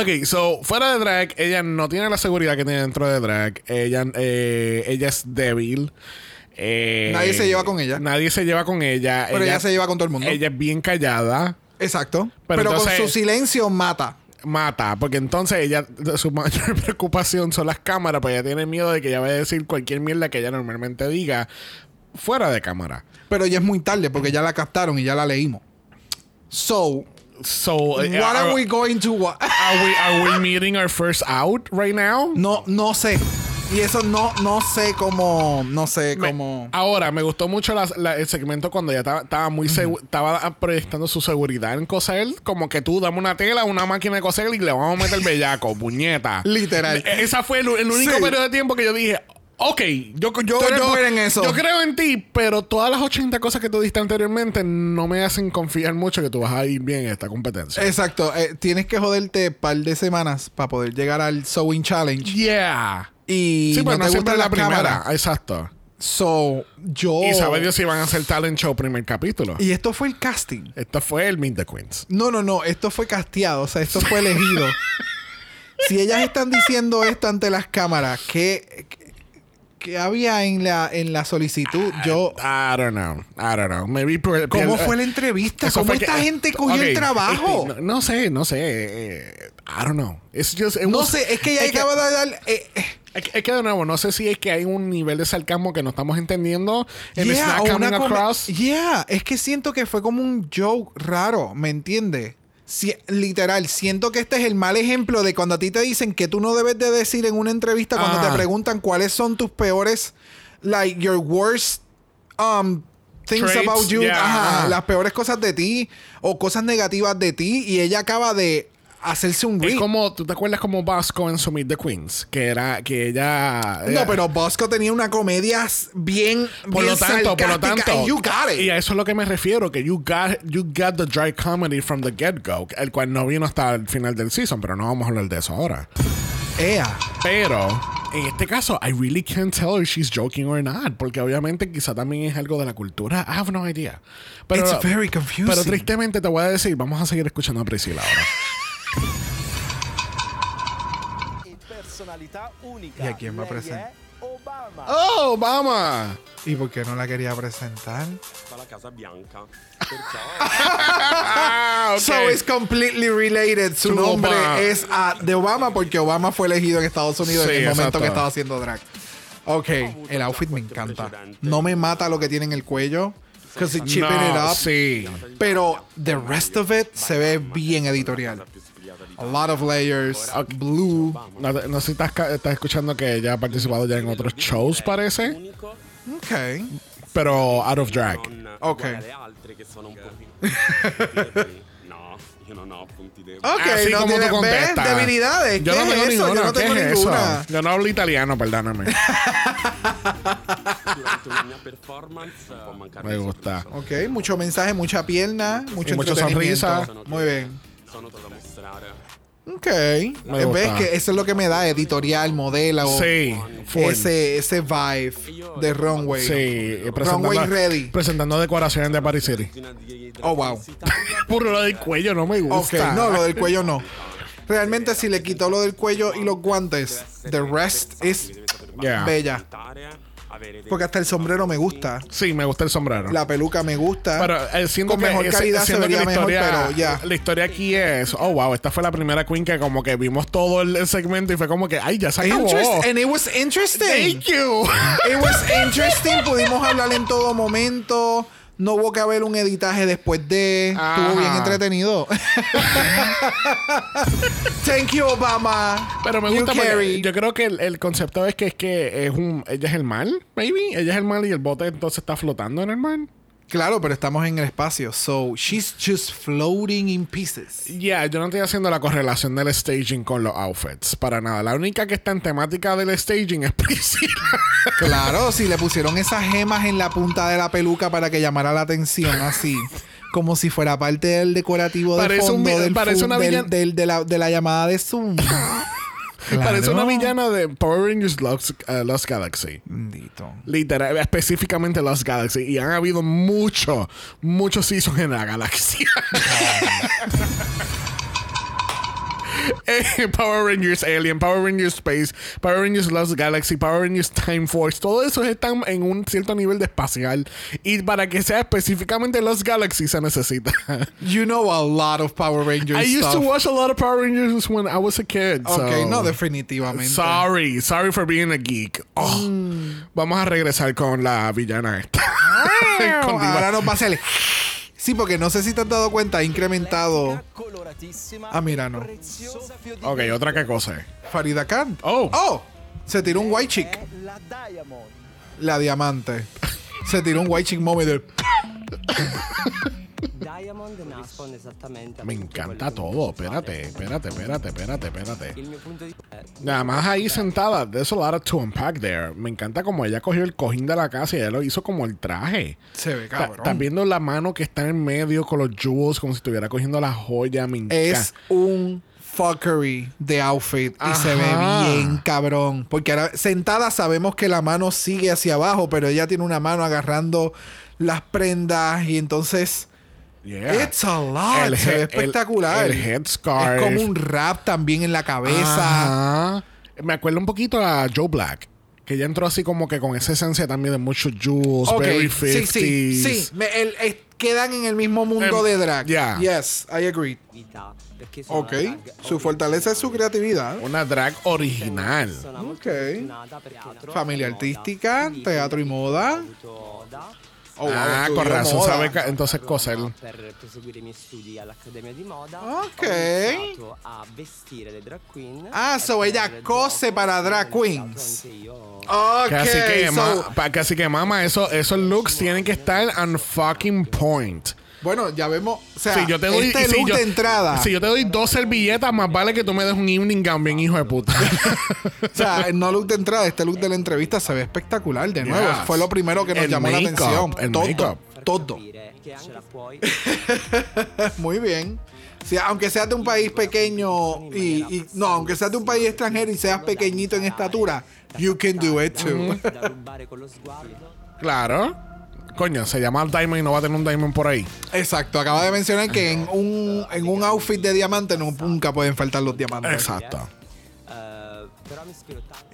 Ok, so, fuera de drag, ella no tiene la seguridad que tiene dentro de drag. Ella, eh, ella es débil. Eh, Nadie se lleva con ella. Nadie se lleva con ella. Pero ella se lleva con todo el mundo. Ella es bien callada. Exacto. Pero Pero, entonces- con su silencio mata. Mata, porque entonces ella, su mayor preocupación son las cámaras, pues ella tiene miedo de que ella vaya a decir cualquier mierda que ella normalmente diga fuera de cámara. Pero ya es muy tarde porque ya la captaron y ya la leímos. So, So, eh, what are, are we going to wa- are we, are we meeting our first out right now? No, no sé. Y eso no, no sé cómo. No sé cómo. ahora, me gustó mucho la- la- el segmento cuando ella estaba, muy segu- estaba proyectando su seguridad en coser. Como que tú dame una tela, una máquina de coser y le vamos a meter bellaco, puñeta. Literal. Esa fue el, el único Sí. periodo de tiempo que yo dije. Ok, yo, yo, yo, en eso. yo creo en ti, pero todas las 80 cosas que tú diste anteriormente no me hacen confiar mucho que tú vas a ir bien en esta competencia. Exacto. eh, tienes que joderte un par de semanas para poder llegar al Sewing Challenge. yeah. Y Sí, pero no te siempre la primera. cámaras. Exacto. So, yo. Y sabe Dios si van a hacer talent show primer capítulo. Y esto fue el casting. Esto fue el Meet the Queens. No, no, no. Esto fue casteado. O sea, esto fue elegido. si ellas están diciendo esto ante las cámaras, ¿qué, qué había en la, en la solicitud? Yo. I don't know. I don't know. Maybe ¿Cómo por- fue la entrevista? ¿Cómo fue que- esta gente cogió Ok, el trabajo? este, no, no sé, no sé. eh, I don't know. It's just, it No was- sé, es que es acaba de dar. eh, eh, Es que, que de nuevo, no sé si es que hay un nivel de sarcasmo que no estamos entendiendo. It's yeah, not coming across. yeah, es que siento que fue como un joke raro, ¿me entiendes? Si- literal, siento que este es el mal ejemplo de cuando a ti te dicen que tú no debes de decir en una entrevista cuando Ah. te preguntan cuáles son tus peores, like your worst um, things Traits, about you, yeah, ajá. las peores cosas de ti o cosas negativas de ti y ella acaba de hacerse un Es re- como, ¿tú te acuerdas como Bosco en Summit the Queens? Que era, que ella... No, pero Bosco tenía una comedia bien, Por bien lo tanto, por lo tanto. and you got it. Y a eso es lo que me refiero, que you got, you got the dry comedy from the get-go, el cual no vino hasta el final del season, pero no vamos a hablar de eso ahora. Ea. Pero en este caso, I really can't tell if she's joking or not, porque obviamente quizá también es algo de la cultura. I have no idea. Pero, It's very confusing. Pero tristemente te voy a decir, vamos a seguir escuchando a Priscilla ahora. unica. E a chi va Lei presente? è Obama. ¡Oh, Obama! ¿Y por qué no la quería presentar? la Casa Bianca. Ah, ok. So it's completely related. Su To nombre Obama. es ah, de Obama porque Obama fue elegido en Estados Unidos Sí, en el momento exacto. que estaba haciendo drag. Ok, el outfit me encanta. No me mata lo que tiene en el cuello. Because it's chipping it No, up. sí. Pero the rest of it se ve bien editorial. A lot of layers, blue. No, no sé si estás, ca- estás escuchando que ella ha participado ya en otros shows, parece. Ok. Pero out of drag. Ok. Punti deboli. Ok, Así no como tiene, tú ¿ves? Debilidades. Yo ¿Qué no es tengo eso? ninguna. Yo no tengo ¿Qué es ninguna. eso? Yo no hablo italiano, perdóname. Mancare Me gusta. Ok, mucho mensaje, mucha pierna, mucho Y mucha sonrisa. Muy bien. Ok. Me ¿Ves gusta. que eso es lo que me da editorial, modelo? Sí, full. Ese, ese vibe de runway. Sí, Runway presentando, ready. presentando decoraciones de Paris City. Oh, wow. Puro lo del cuello, no me Ok, gusta. no, lo del cuello no. Realmente si le quitó lo del cuello y los guantes, the rest es Yeah. bella. Porque hasta el sombrero me gusta. Sí, me gusta el sombrero. La peluca me gusta. pero eh, siento Con que mejor ese- calidad se vería mejor, pero ya. La historia aquí es, oh wow, esta fue la primera queen que como que vimos todo el, el segmento y fue como que, ay, ya se acabó. Interest- and it was interesting. Thank you. It was interesting. Pudimos hablar en todo momento. No hubo que haber un editaje después de. Estuvo bien entretenido. Thank you, Obama. Pero me gusta porque yo creo que el, el concepto es que es que es un ella es el mal, maybe, ella es el mal y el bote entonces está flotando en el mar. Claro, pero estamos en el espacio. So she's just floating in pieces. Ya, yo no estoy haciendo la correlación del staging con los outfits, para nada. La única que está en temática del staging es Priscilla. Claro, si le pusieron esas gemas en la punta de la peluca para que llamara la atención, así. Como si fuera parte del decorativo de un fondo del, parece fu- una del- villana- del- de, la, de la llamada de Zoom. Parece una villana de Power Rangers Lost, uh, Lost Galaxy. Bendito. Literal, específicamente Lost Galaxy. Y han habido muchos, muchos seasons en la galaxia. Eh, Power Rangers Alien, Power Rangers Space, Power Rangers Lost Galaxy, Power Rangers Time Force, todos esos están en un cierto nivel de espacial. Y para que sea específicamente Lost Galaxy se necesita. You know a lot of Power Rangers I used to watch a lot of Power Rangers when I was a kid. Ok, so- no, definitivamente. Sorry, sorry for being a geek. Oh, Vamos a regresar con la villana esta. Diva. Ahora nos va a hacer. Sí, porque no sé si te has dado cuenta, ha incrementado. Ah, mira, no. Ok, otra que cosa. Farida Khan. Oh. Oh, se tiró un white chick. La diamante. Se tiró un white chick moment. Diamond esattamente Me encanta todo. Espérate, espérate, espérate, espérate, espérate. Vista Nada más ahí sentada. There's a lot to unpack there. Me encanta como ella cogió el cojín de la casa y ella lo hizo como el traje. Se ve cabrón. Estás viendo la mano que está en medio con los jewels como si estuviera cogiendo la joya. Me encanta. es un fuckery de outfit y se ve bien cabrón. Porque ahora sentada sabemos que la mano sigue hacia abajo, pero ella tiene una mano agarrando las prendas y entonces. Yeah. It's a lot. El se ve he- espectacular. el- el headscarf. Es como un rap también en la cabeza. Ajá. Me acuerdo un poquito a Joe Black. Que ella entró así como que con esa esencia también de muchos jewels, Ok, very sí, 50s. sí, sí. Me- el- el- quedan en el mismo mundo Em, de drag. yeah. Yes, I agree. Ok, una drag su fortaleza es su creatividad. Una drag original. Ok. Familia artística, teatro y moda. Oh, wow, ah, con razón moda. sabe entonces coser. per proseguire i miei studi all'Accademia di Moda Ok. ho iniziato a vestire le drag queen Ah, so ella cose para drag queens. Ok, Casi que, so- ma- pa- casi que mama, eso, esos looks tienen que estar on fucking point. Bueno, ya vemos. O sea, Si yo te doy, este si yo- de entrada. Si yo te doy dos servilletas, más vale que tú me des un evening gown bien hijo de puta. O sea, el no look de entrada, este look de la entrevista se ve espectacular. De nuevo, Yes. fue lo primero que nos El llamó la atención. el todo, todo. Muy bien. Sí, aunque seas de un país pequeño y, y- no, aunque seas de un país extranjero y seas pequeñito en estatura, you can do it too. claro. Coño, se llama Diamond y no va a tener un Diamond por ahí. Exacto, acaba de mencionar que en un, en un outfit de diamante no, nunca pueden faltar los diamantes. Exacto.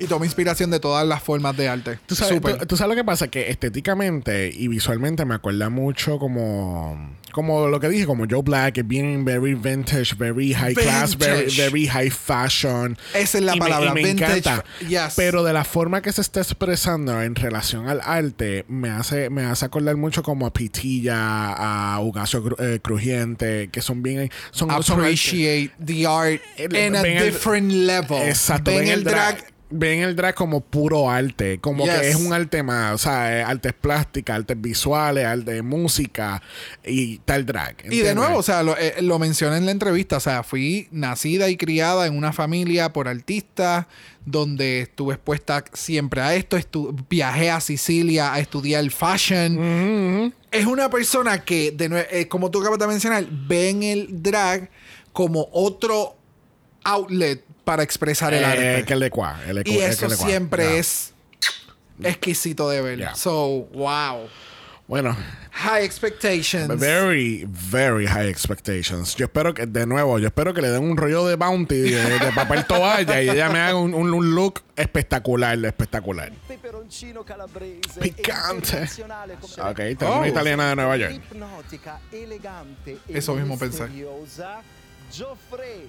Y toma inspiración de todas las formas de arte. ¿Tú sabes, tú- tú sabes lo que pasa? Que estéticamente y visualmente me acuerda mucho como, como lo que dije, como Joe Black, es bien very vintage, very high class, very, high fashion. Esa es la Y me- palabra, y me, vintage encanta. yes. Pero de la forma que se está expresando en relación al arte, me hace, me hace acordar mucho como a Pitilla, a Ugacio eh, Crujiente, que son bien... Son, son Appreciate the art in a different level. Exacto, Ven ven, el drag. Ven el drag como puro arte, como Yes. que es un arte más, o sea, eh, artes plásticas, artes visuales, arte de música y tal drag. Y de nuevo, o sea, lo, eh, lo mencioné en la entrevista, o sea, fui nacida y criada en una familia por artistas, donde estuve expuesta siempre a esto, estu- viajé a Sicilia a estudiar fashion. Es una persona que, de eh, como tú acabas de mencionar, ve en el drag como otro outlet para expresar el Eh, arte. que el de cuá, el de y eso que siempre es exquisito de ver. Yeah. So, wow. Bueno, High expectations. very, very high expectations. Yo espero que, de nuevo, yo espero que le den un rollo de bounty de, de papel toalla y ella me haga un, un- un look espectacular, espectacular. come Ok, tengo una Oh. italiana de Nueva York. e Eso mismo pensé. Geoffrey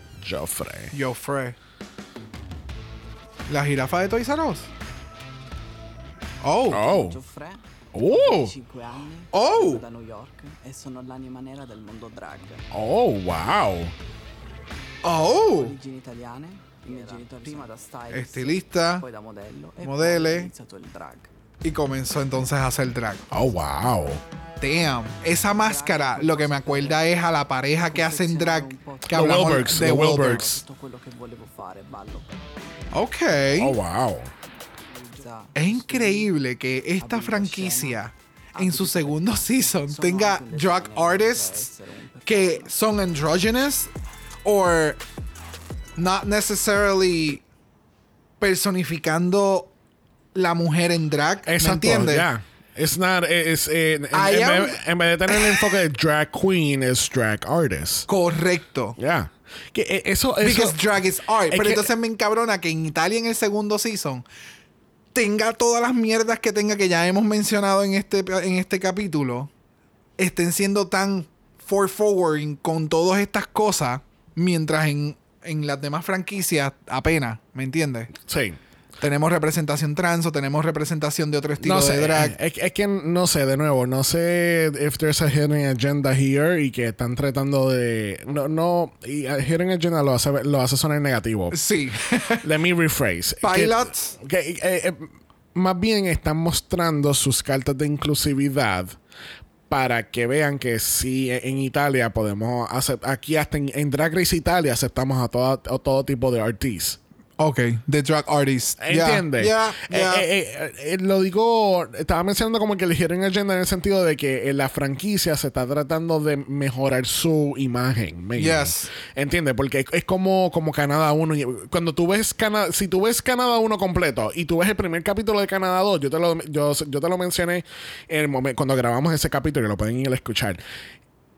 Joffrey. La jirafa de Toys R Us. Oh. Oh. Oh. 5 anni, Oh. vengo da New York e sono l'anima nera del mondo drag. Oh, wow. Oh. Origini italiane, i miei genitori prima da stylist, Estilista. poi da modello e Modele. poi ho iniziato il drag. Y comenzó entonces a hacer drag. Oh, wow. Damn. Esa máscara lo que me acuerda es a la pareja que hacen drag. Que The de the ballo. Ok. Oh, wow. Es increíble que esta franquicia en su segundo season tenga drag artists que son androgynous or not necessarily personificando la mujer en drag. ¿Me Exacto, entiendes? ya. It's not, es, eh, en, am- vez, en vez de tener el enfoque de drag queen, es drag artist. Correcto. Ya. Que eh, eso, eso Because drag is art. Pero que- entonces me encabrona que en Italia en el segundo season tenga todas las mierdas que tenga que ya hemos mencionado en este, en este capítulo estén siendo tan for forward con todas estas cosas mientras en, en las demás franquicias apenas, ¿me entiendes? Sí. Tenemos representación trans o tenemos representación de otro estilo No sé, de drag. Es, es que no sé, de nuevo, no sé if there's a hidden agenda here y que están tratando de. No, no. Y a hidden agenda lo hace, lo hace sonar negativo. Sí. Let me rephrase. Pilots. Que, que, eh, eh, más bien están mostrando sus cartas de inclusividad para que vean que sí en Italia podemos hacer aquí hasta en, en Drag Race Italia aceptamos a, toda- a todo tipo de artistas. Ok, the drag artist. ¿Entiendes? ya, Eh, ya. eh, eh, eh, lo digo, estaba mencionando como que eligieron agenda en el sentido de que eh, la franquicia se está tratando de mejorar su imagen. Yes. ¿Entiendes? Porque es- es como, como Canadá 1. y- Cuando tú ves Canadá, si tú ves Canadá 1 completo y tú ves el primer capítulo de Canadá 2, yo te lo, yo, yo te lo mencioné en el momento, cuando grabamos ese capítulo, y lo pueden ir a escuchar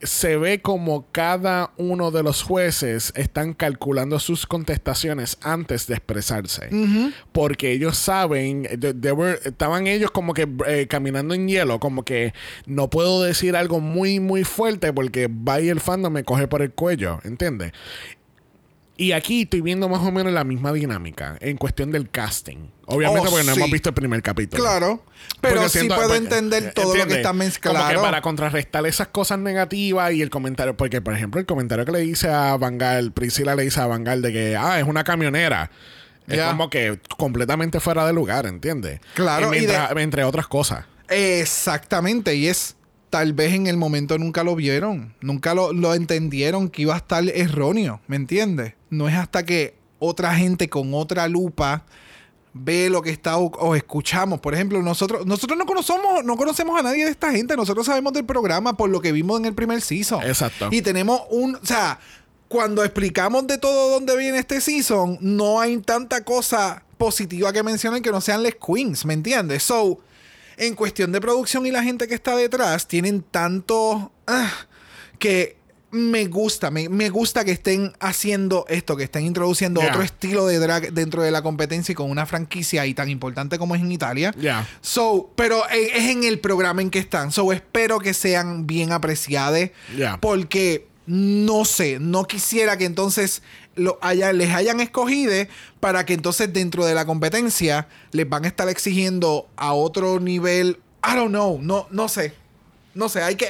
se ve como cada uno de los jueces están calculando sus contestaciones antes de expresarse. Porque ellos saben, they- they were- estaban ellos como que eh, caminando en hielo, como que no puedo decir algo muy, muy fuerte porque va y el fandom me coge por el cuello, ¿entiendes? Y aquí estoy viendo más o menos la misma dinámica en cuestión del casting. Obviamente Oh, porque no hemos visto el primer capítulo. Claro. Pero sí puedo porque- entender todo lo que está Como que mezclado. para contrarrestar esas cosas negativas y el comentario, porque por ejemplo el comentario que le dice a Vangal, Priscila le dice a Vangal de que, ah, es una camionera. Es como que completamente fuera de lugar, ¿entiendes? Claro, Y y mientras- entre otras cosas. Exactamente, y es tal vez en el momento nunca lo vieron, nunca lo, lo entendieron que iba a estar erróneo, ¿me entiendes? No es hasta que otra gente con otra lupa ve lo que está o, o escuchamos. Por ejemplo, nosotros nosotros no conocemos no conocemos a nadie de esta gente, nosotros sabemos del programa por lo que vimos en el primer season. Exacto. Y tenemos un, o sea, cuando explicamos de todo dónde viene este season, no hay tanta cosa positiva que mencionen que no sean les queens, ¿me entiendes? So, en cuestión de producción y la gente que está detrás, tienen tanto ah, que me gusta, me, me gusta que estén haciendo esto, que estén introduciendo Yeah. otro estilo de drag dentro de la competencia y con una franquicia y tan importante como es en Italia. So, pero eh, es en el programa en que están. So, espero que sean bien apreciadas. Porque no sé, no quisiera que entonces lo haya, les hayan escogido para que entonces dentro de la competencia les van a estar exigiendo a otro nivel. I don't know, no, no sé. No sé, hay que. eh,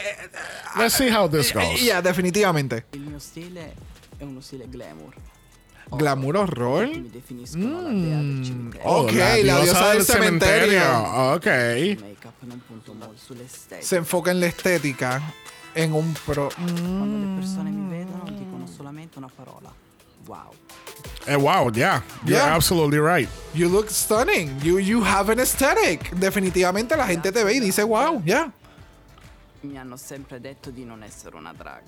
Let's see how this eh, goes. Ya, definitivamente. Il mio stile è uno stile glamour. Glamour horror. Mi definiscono la dea del cimitero. Ok, la diosa del cementerio. Ok. Il make-up non punto molto sull'estetica. Se enfoca en la estética. En un pro. Quando le persone mi vedono dicono solamente una parola. Wow. Eh, wow, yeah. You're Yeah. absolutely right. You look stunning. You, you have an aesthetic. Definitivamente la gente te ve y dice, wow, ya. Mi hanno sempre detto di non essere una drag.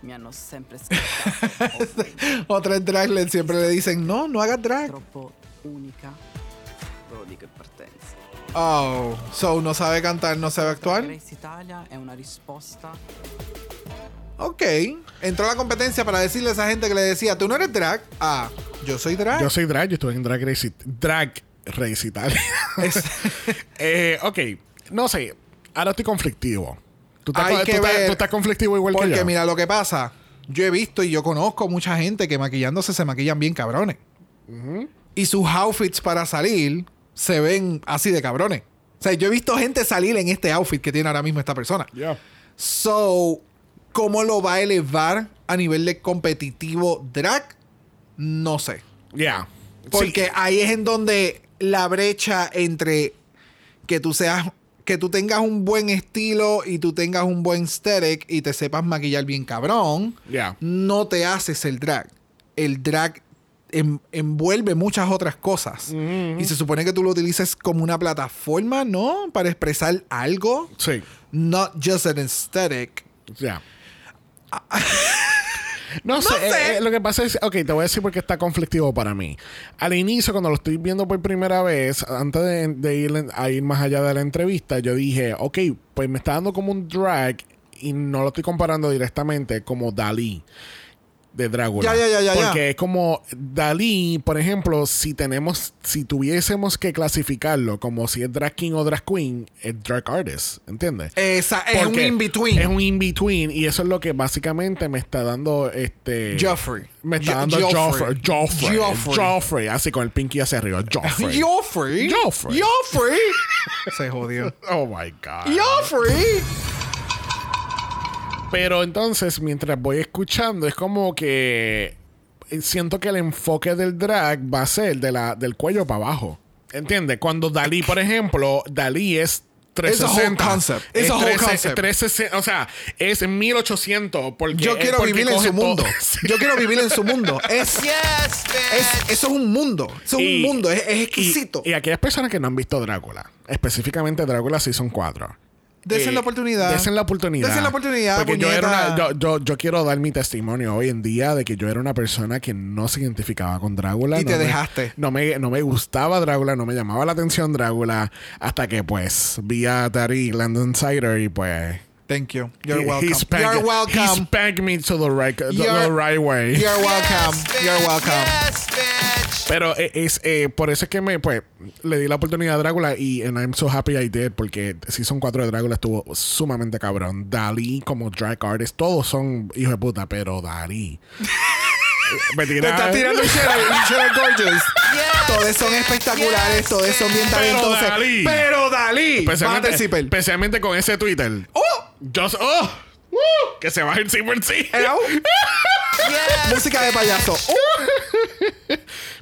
Mi hanno sempre. Otras drag siempre le dicen, no, no hagas drag. Troppo unica. Lo dico in partenza. Oh, so no sabe cantar, no sabe actuar. Grace Italia è una risposta Ok. Entró a la competencia para decirle a esa gente que le decía, tú no eres drag. Ah, yo soy drag. Yo soy drag, yo estuve en Drag Race, Drag Race Italia. Eh, ok, no sé. Ahora estoy conflictivo. ¿Tú estás, Hay tú que estás- ver. tú estás conflictivo igual que Porque yo? mira lo que pasa. Yo he visto y yo conozco mucha gente que maquillándose se maquillan bien cabrones. Y sus outfits para salir se ven así de cabrones. O sea, yo he visto gente salir en este outfit que tiene ahora mismo esta persona. Yeah. So, ¿cómo lo va a elevar a nivel de competitivo drag? No sé. Yeah. Porque ahí es en donde la brecha entre que tú seas, que tú tengas un buen estilo y tú tengas un buen aesthetic y te sepas maquillar bien cabrón, Yeah. no te haces el drag. El drag en- envuelve muchas otras cosas. Y se supone que tú lo utilices como una plataforma, ¿no? Para expresar algo. Sí. Not just an aesthetic. Ya. No sé, sé. eh, lo que pasa es, ok, te voy a decir por qué está conflictivo para mí. Al inicio, cuando lo estoy viendo por primera vez, antes de, de ir a ir más allá de la entrevista, yo dije, ok, pues me está dando como un drag y no lo estoy comparando directamente como Dalí de Drácula. Ya, ya, ya, ya, ya. Porque es como Dalí, por ejemplo, si tenemos, si tuviésemos que clasificarlo como si es drag king o drag queen, es drag artist, ¿entiendes? Esa, es un in-between. Es un in-between. Y eso es lo que básicamente me está dando este. Joffrey. Me está dando Joffrey. Joffrey. Joffrey. Joffrey. Joffrey. Así con el pinky hacia arriba. Joffrey. Joffrey. Joffrey. Joffrey. Se jodió. oh my God. Joffrey. Pero entonces, mientras voy escuchando, es como que eh, siento que el enfoque del drag va a ser de la, del cuello para abajo. ¿Entiendes? Cuando Dalí, por ejemplo, Dalí es It's a whole 360. concept. Es It's a whole 13 concept. 360, o sea, es 1800. Porque, Yo quiero porque vivir en su mundo. Yo quiero vivir en su mundo. Es, Yes, es- eso es un mundo. Eso es Y- un mundo. Es, es y- exquisito. Y, aquellas personas que no han visto Drácula, específicamente Drácula Season 4. Desen eh, la oportunidad. Desen la oportunidad. Desen la oportunidad, Porque yo, era una- yo, yo, yo quiero dar mi testimonio hoy en día de que yo era una persona que no se identificaba con Drácula. Y no te me- dejaste. No me, no me gustaba Drácula, no me llamaba la atención Drácula. Hasta que, pues, vi a Tariq Landon Sider y, pues. Thank you. You're he- welcome. he spanked- You're He welcome. spanked me to the right, the, You're- the right way. You're welcome. Yes, You're welcome. Yes, bitch. Pero eh, es eh, por eso es que me pues le di la oportunidad a Drácula y and I'm so happy I did porque Season 4 de Drácula estuvo sumamente cabrón. Dalí como drag artist, todos son hijos de puta, pero Dalí. me Te tira- estás tirando un Cheryl, un Cheryl Gorgeous. Todos son espectaculares, yes, todos son bien Pero talentosos. Dalí. Pero Dalí. especialmente, especialmente con ese Twitter. ¡Oh! Just, oh, ¡Uh! que se baje el zipper sí. Música de payaso.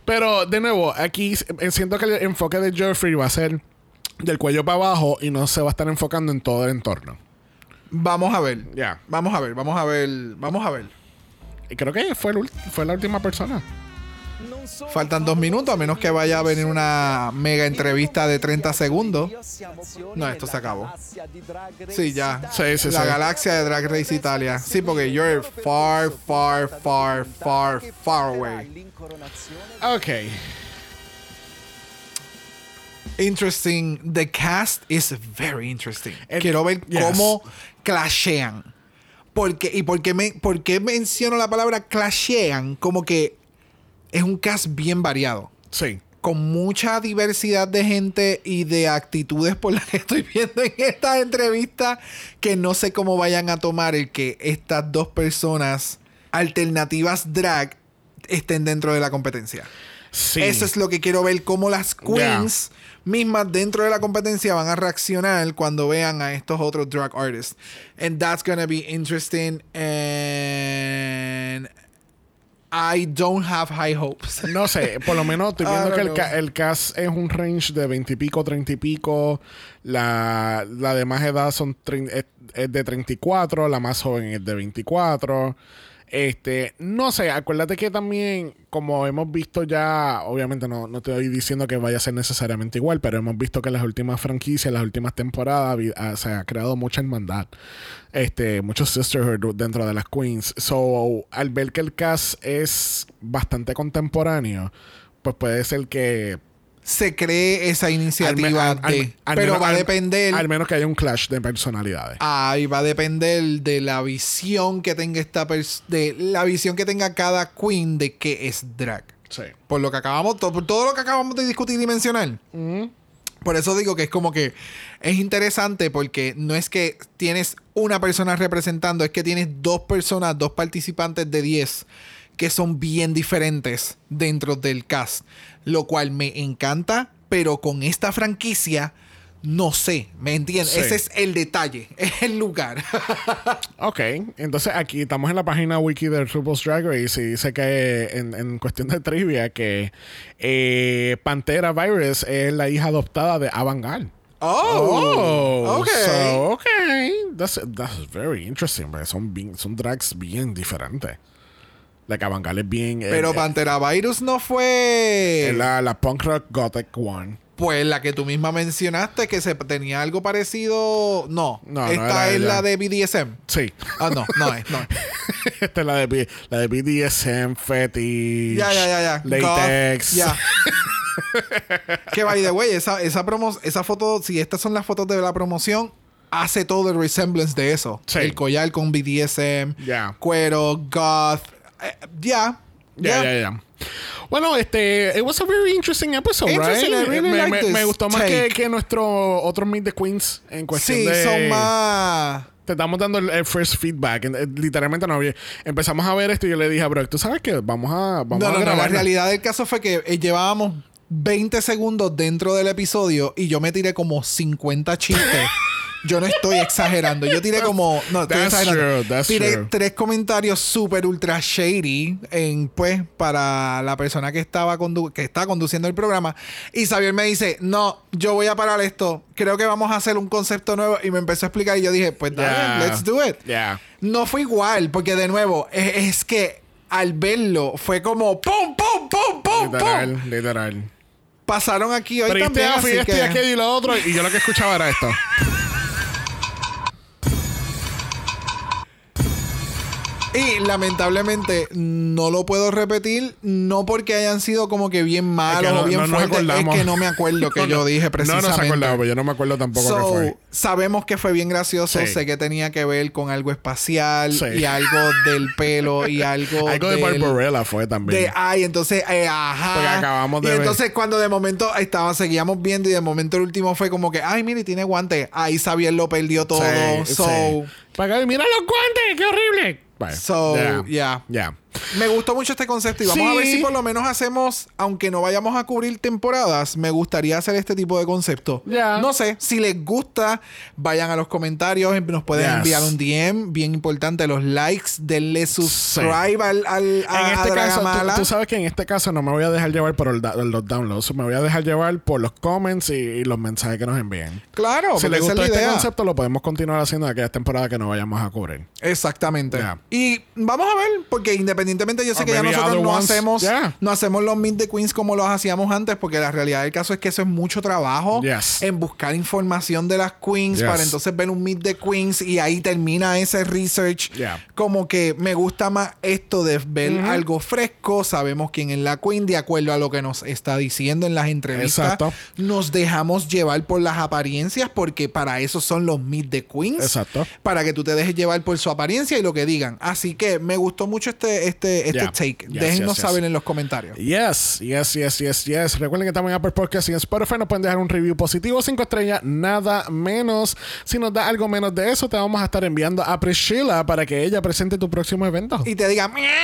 Pero de nuevo, aquí eh, siento que el enfoque de Jeffrey va a ser del cuello para abajo y no se va a estar enfocando en todo el entorno. Vamos a ver. Ya. Vamos a ver, vamos a ver, vamos a ver. Y creo que fue, el fue la última persona. Faltan dos minutos, a menos que vaya a venir una mega entrevista de 30 segundos. No, esto se acabó. Sí, ya. Sí, sí, la sí. galaxia de Drag Race Italia. Sí, porque you're far, far, far, far, far away. Ok. Interesting. The cast is very interesting. El- Quiero ver yes. cómo clashean. Porque, ¿Y por qué, me, por qué menciono la palabra clashean? Como que es un cast bien variado. Sí. con mucha diversidad de gente y de actitudes por las que estoy viendo en esta entrevista que no sé cómo vayan a tomar el que estas dos personas alternativas drag estén dentro de la competencia. Sí. Eso es lo que quiero ver, cómo las queens mismas dentro de la competencia van a reaccionar cuando vean a estos otros drag artists. And that's gonna be interesting and I don't have high hopes. No sé, por lo menos estoy viendo que el, ca- el cast es un range de 20 y pico, 30 y pico. La, la de más edad son es, es de 34, la más joven es de 24. Este, no sé, acuérdate que también, como hemos visto ya, obviamente no, no te estoy diciendo que vaya a ser necesariamente igual, pero hemos visto que en las últimas franquicias, en las últimas temporadas, ah, se ha creado mucha hermandad. Este, mucho sisterhood dentro de las queens. So, al ver que el cast es bastante contemporáneo, pues puede ser que se cree esa iniciativa al- al- de. al pero va a depender. Al menos que haya un clash de personalidades. Ahí va a depender de la visión que tenga esta de la visión que tenga cada queen de qué es drag. Sí. Por lo que acabamos, to- por todo lo que acabamos de discutir y mencionar. Por eso digo que es como que es interesante porque no es que tienes una persona representando, es que tienes dos personas, dos participantes de 10 que son bien diferentes dentro del cast. Lo cual me encanta, pero con esta franquicia no sé, ¿me entiendes? Sí. Ese es el detalle, es el lugar. Ok, entonces aquí estamos en la página wiki de RuPaul's Drag Race y dice que en, en cuestión de trivia que eh, Pantera Virus es la hija adoptada de Avangal. Oh, ok. So, ok. That's, that's very interesting, son, bien- son drags bien diferentes. La es bien... eh, pero eh, Pantera Virus no fue... es la, la punk rock gothic one. Pues la que tú misma mencionaste que se tenía algo parecido. No, No, esta es ella. la de BDSM. Sí. Ah, no, no es, no es. Esta es la de, B- la de BDSM, fetish, Ya, ya, ya, ya. latex. Ya. que by the way, esa, esa, promo, esa foto, si estas son las fotos de la promoción, hace todo el resemblance de eso. Sí. El collar con BDSM, Ya. cuero, goth. Eh, Ya. Ya, ya, ya. Bueno, este, it was a very interesting episode, Interesting, right? I really me, like me- this me gustó más que, que nuestro otro Meet the Queens en cuestión Sí, de... son más. Te estamos dando el, el first feedback. Eh, Literalmente no había... Empezamos a ver esto y yo le dije a Brock, ¿tú sabes qué? Vamos a... Vamos No, a no, no. La realidad del caso fue que eh, llevábamos 20 segundos dentro del episodio y yo me tiré como 50 chistes. Yo no estoy exagerando. Yo tiré como. No, estoy That's exagerando. true, that's tiré true. tres comentarios súper ultra shady en, pues, para la persona que estaba condu- que está conduciendo el programa. Y Xavier me dice: No, yo voy a parar esto. Creo que vamos a hacer un concepto nuevo. Y me empezó a explicar. Y yo dije: Pues dale, Yeah. let's do it. Yeah. No fue igual, porque de nuevo, es, es que al verlo fue como ¡pum, pum, pum, pum, pum! Literal, literal. Pasaron aquí hoy Pero este también, fui así este y que- aquello y lo otro y yo lo que escuchaba era esto. Y lamentablemente no lo puedo repetir, no porque hayan sido como que bien malos Es que no- o bien no fuertes, es acordamos. que no me acuerdo que No, yo no. dije No precisamente. nos acordaba, pero yo no me acuerdo tampoco So, qué fue. sabemos que fue bien gracioso, Sí. sé que tenía que ver con algo espacial Sí. y algo del pelo y algo Algo de del- Barbarella fue también. De, ay, entonces, eh, ajá. Porque acabamos de y ver. entonces cuando de momento estaba, seguíamos viendo y de momento el último fue como que, ay, mire, tiene guante. Ahí Xavier lo perdió todo. Sí, so. Para acá, mira los guantes, qué horrible. Vale, So, yeah, yeah. yeah. Me gustó mucho este concepto y vamos a ver si por lo menos hacemos, aunque no vayamos a cubrir temporadas, me gustaría hacer este tipo de concepto. No sé, si les gusta, vayan a los comentarios, nos pueden Yes. enviar un DM, bien importante, los likes, denle subscribe al, al- a, en a este caso, tú, sabes que en este caso no me voy a dejar llevar por da- los downloads, me voy a dejar llevar por los comments y, y los mensajes que nos envíen. Claro, si les es la este idea. concepto, lo podemos continuar haciendo en aquellas temporadas que no vayamos a cubrir. Exactamente. Ya. Y vamos a ver, porque independientemente yo sé que ya nosotros no ones. hacemos, Yeah. no hacemos los Meet the Queens como los hacíamos antes, porque la realidad del caso es que eso es mucho trabajo Yes. en buscar información de las queens Yes. para entonces ver un Meet the Queens y ahí termina ese research. Yeah. Como que me gusta más esto de ver algo fresco, sabemos quién es la queen de acuerdo a lo que nos está diciendo en las entrevistas. Exacto. Nos dejamos llevar por las apariencias porque para eso son los Meet the Queens Exacto. para que tú te dejes llevar por su apariencia y lo que digan. Así que me gustó mucho este, este, este Yeah. take. Yes, Déjennos yes, yes. saber en los comentarios. Yes, yes, yes, yes, yes. Recuerden que estamos en Apple Podcast y en Spotify. Nos pueden dejar un review positivo, cinco estrellas, nada menos. Si nos da algo menos de eso, te vamos a estar enviando a Priscilla para que ella presente tu próximo evento. Y te diga miau.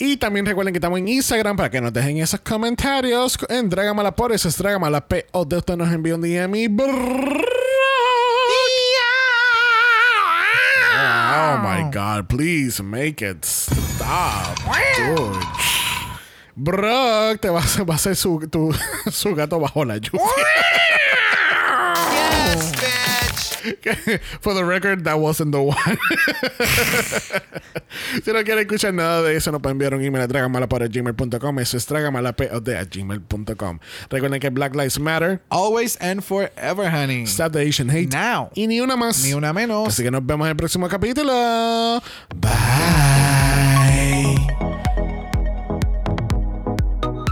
Y también recuerden que estamos en Instagram para que nos dejen esos comentarios en Dragamala por eso es Dragamala P o de usted nos envía un DM y brrrr. My god, please make it stop. Dude. Brock te va a hacer su, su gato bajo la lluvia. For the record, that wasn't the one. si no quieren escuchar nada de eso, nos pueden enviar un email a dragamalapod@gmail.com. Eso es dragamalapod@gmail.com. Recuerden que Black Lives Matter, Always and forever, honey. Stop the Asian Hate. Now. Y ni una más. Ni una menos. Así que nos vemos en el próximo capítulo. Bye.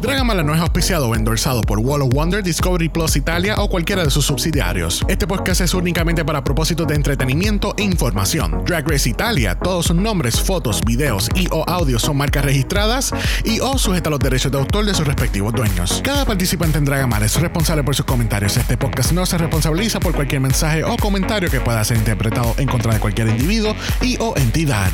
Dragamala no es auspiciado o endorsado por Wall of Wonder, Discovery Plus Italia o cualquiera de sus subsidiarios. Este podcast es únicamente para propósitos de entretenimiento e información. Drag Race Italia, todos sus nombres, fotos, videos y o audios son marcas registradas y o sujeta a los derechos de autor de sus respectivos dueños. Cada participante en Dragamala es responsable por sus comentarios. Este podcast no se responsabiliza por cualquier mensaje o comentario que pueda ser interpretado en contra de cualquier individuo y o entidad.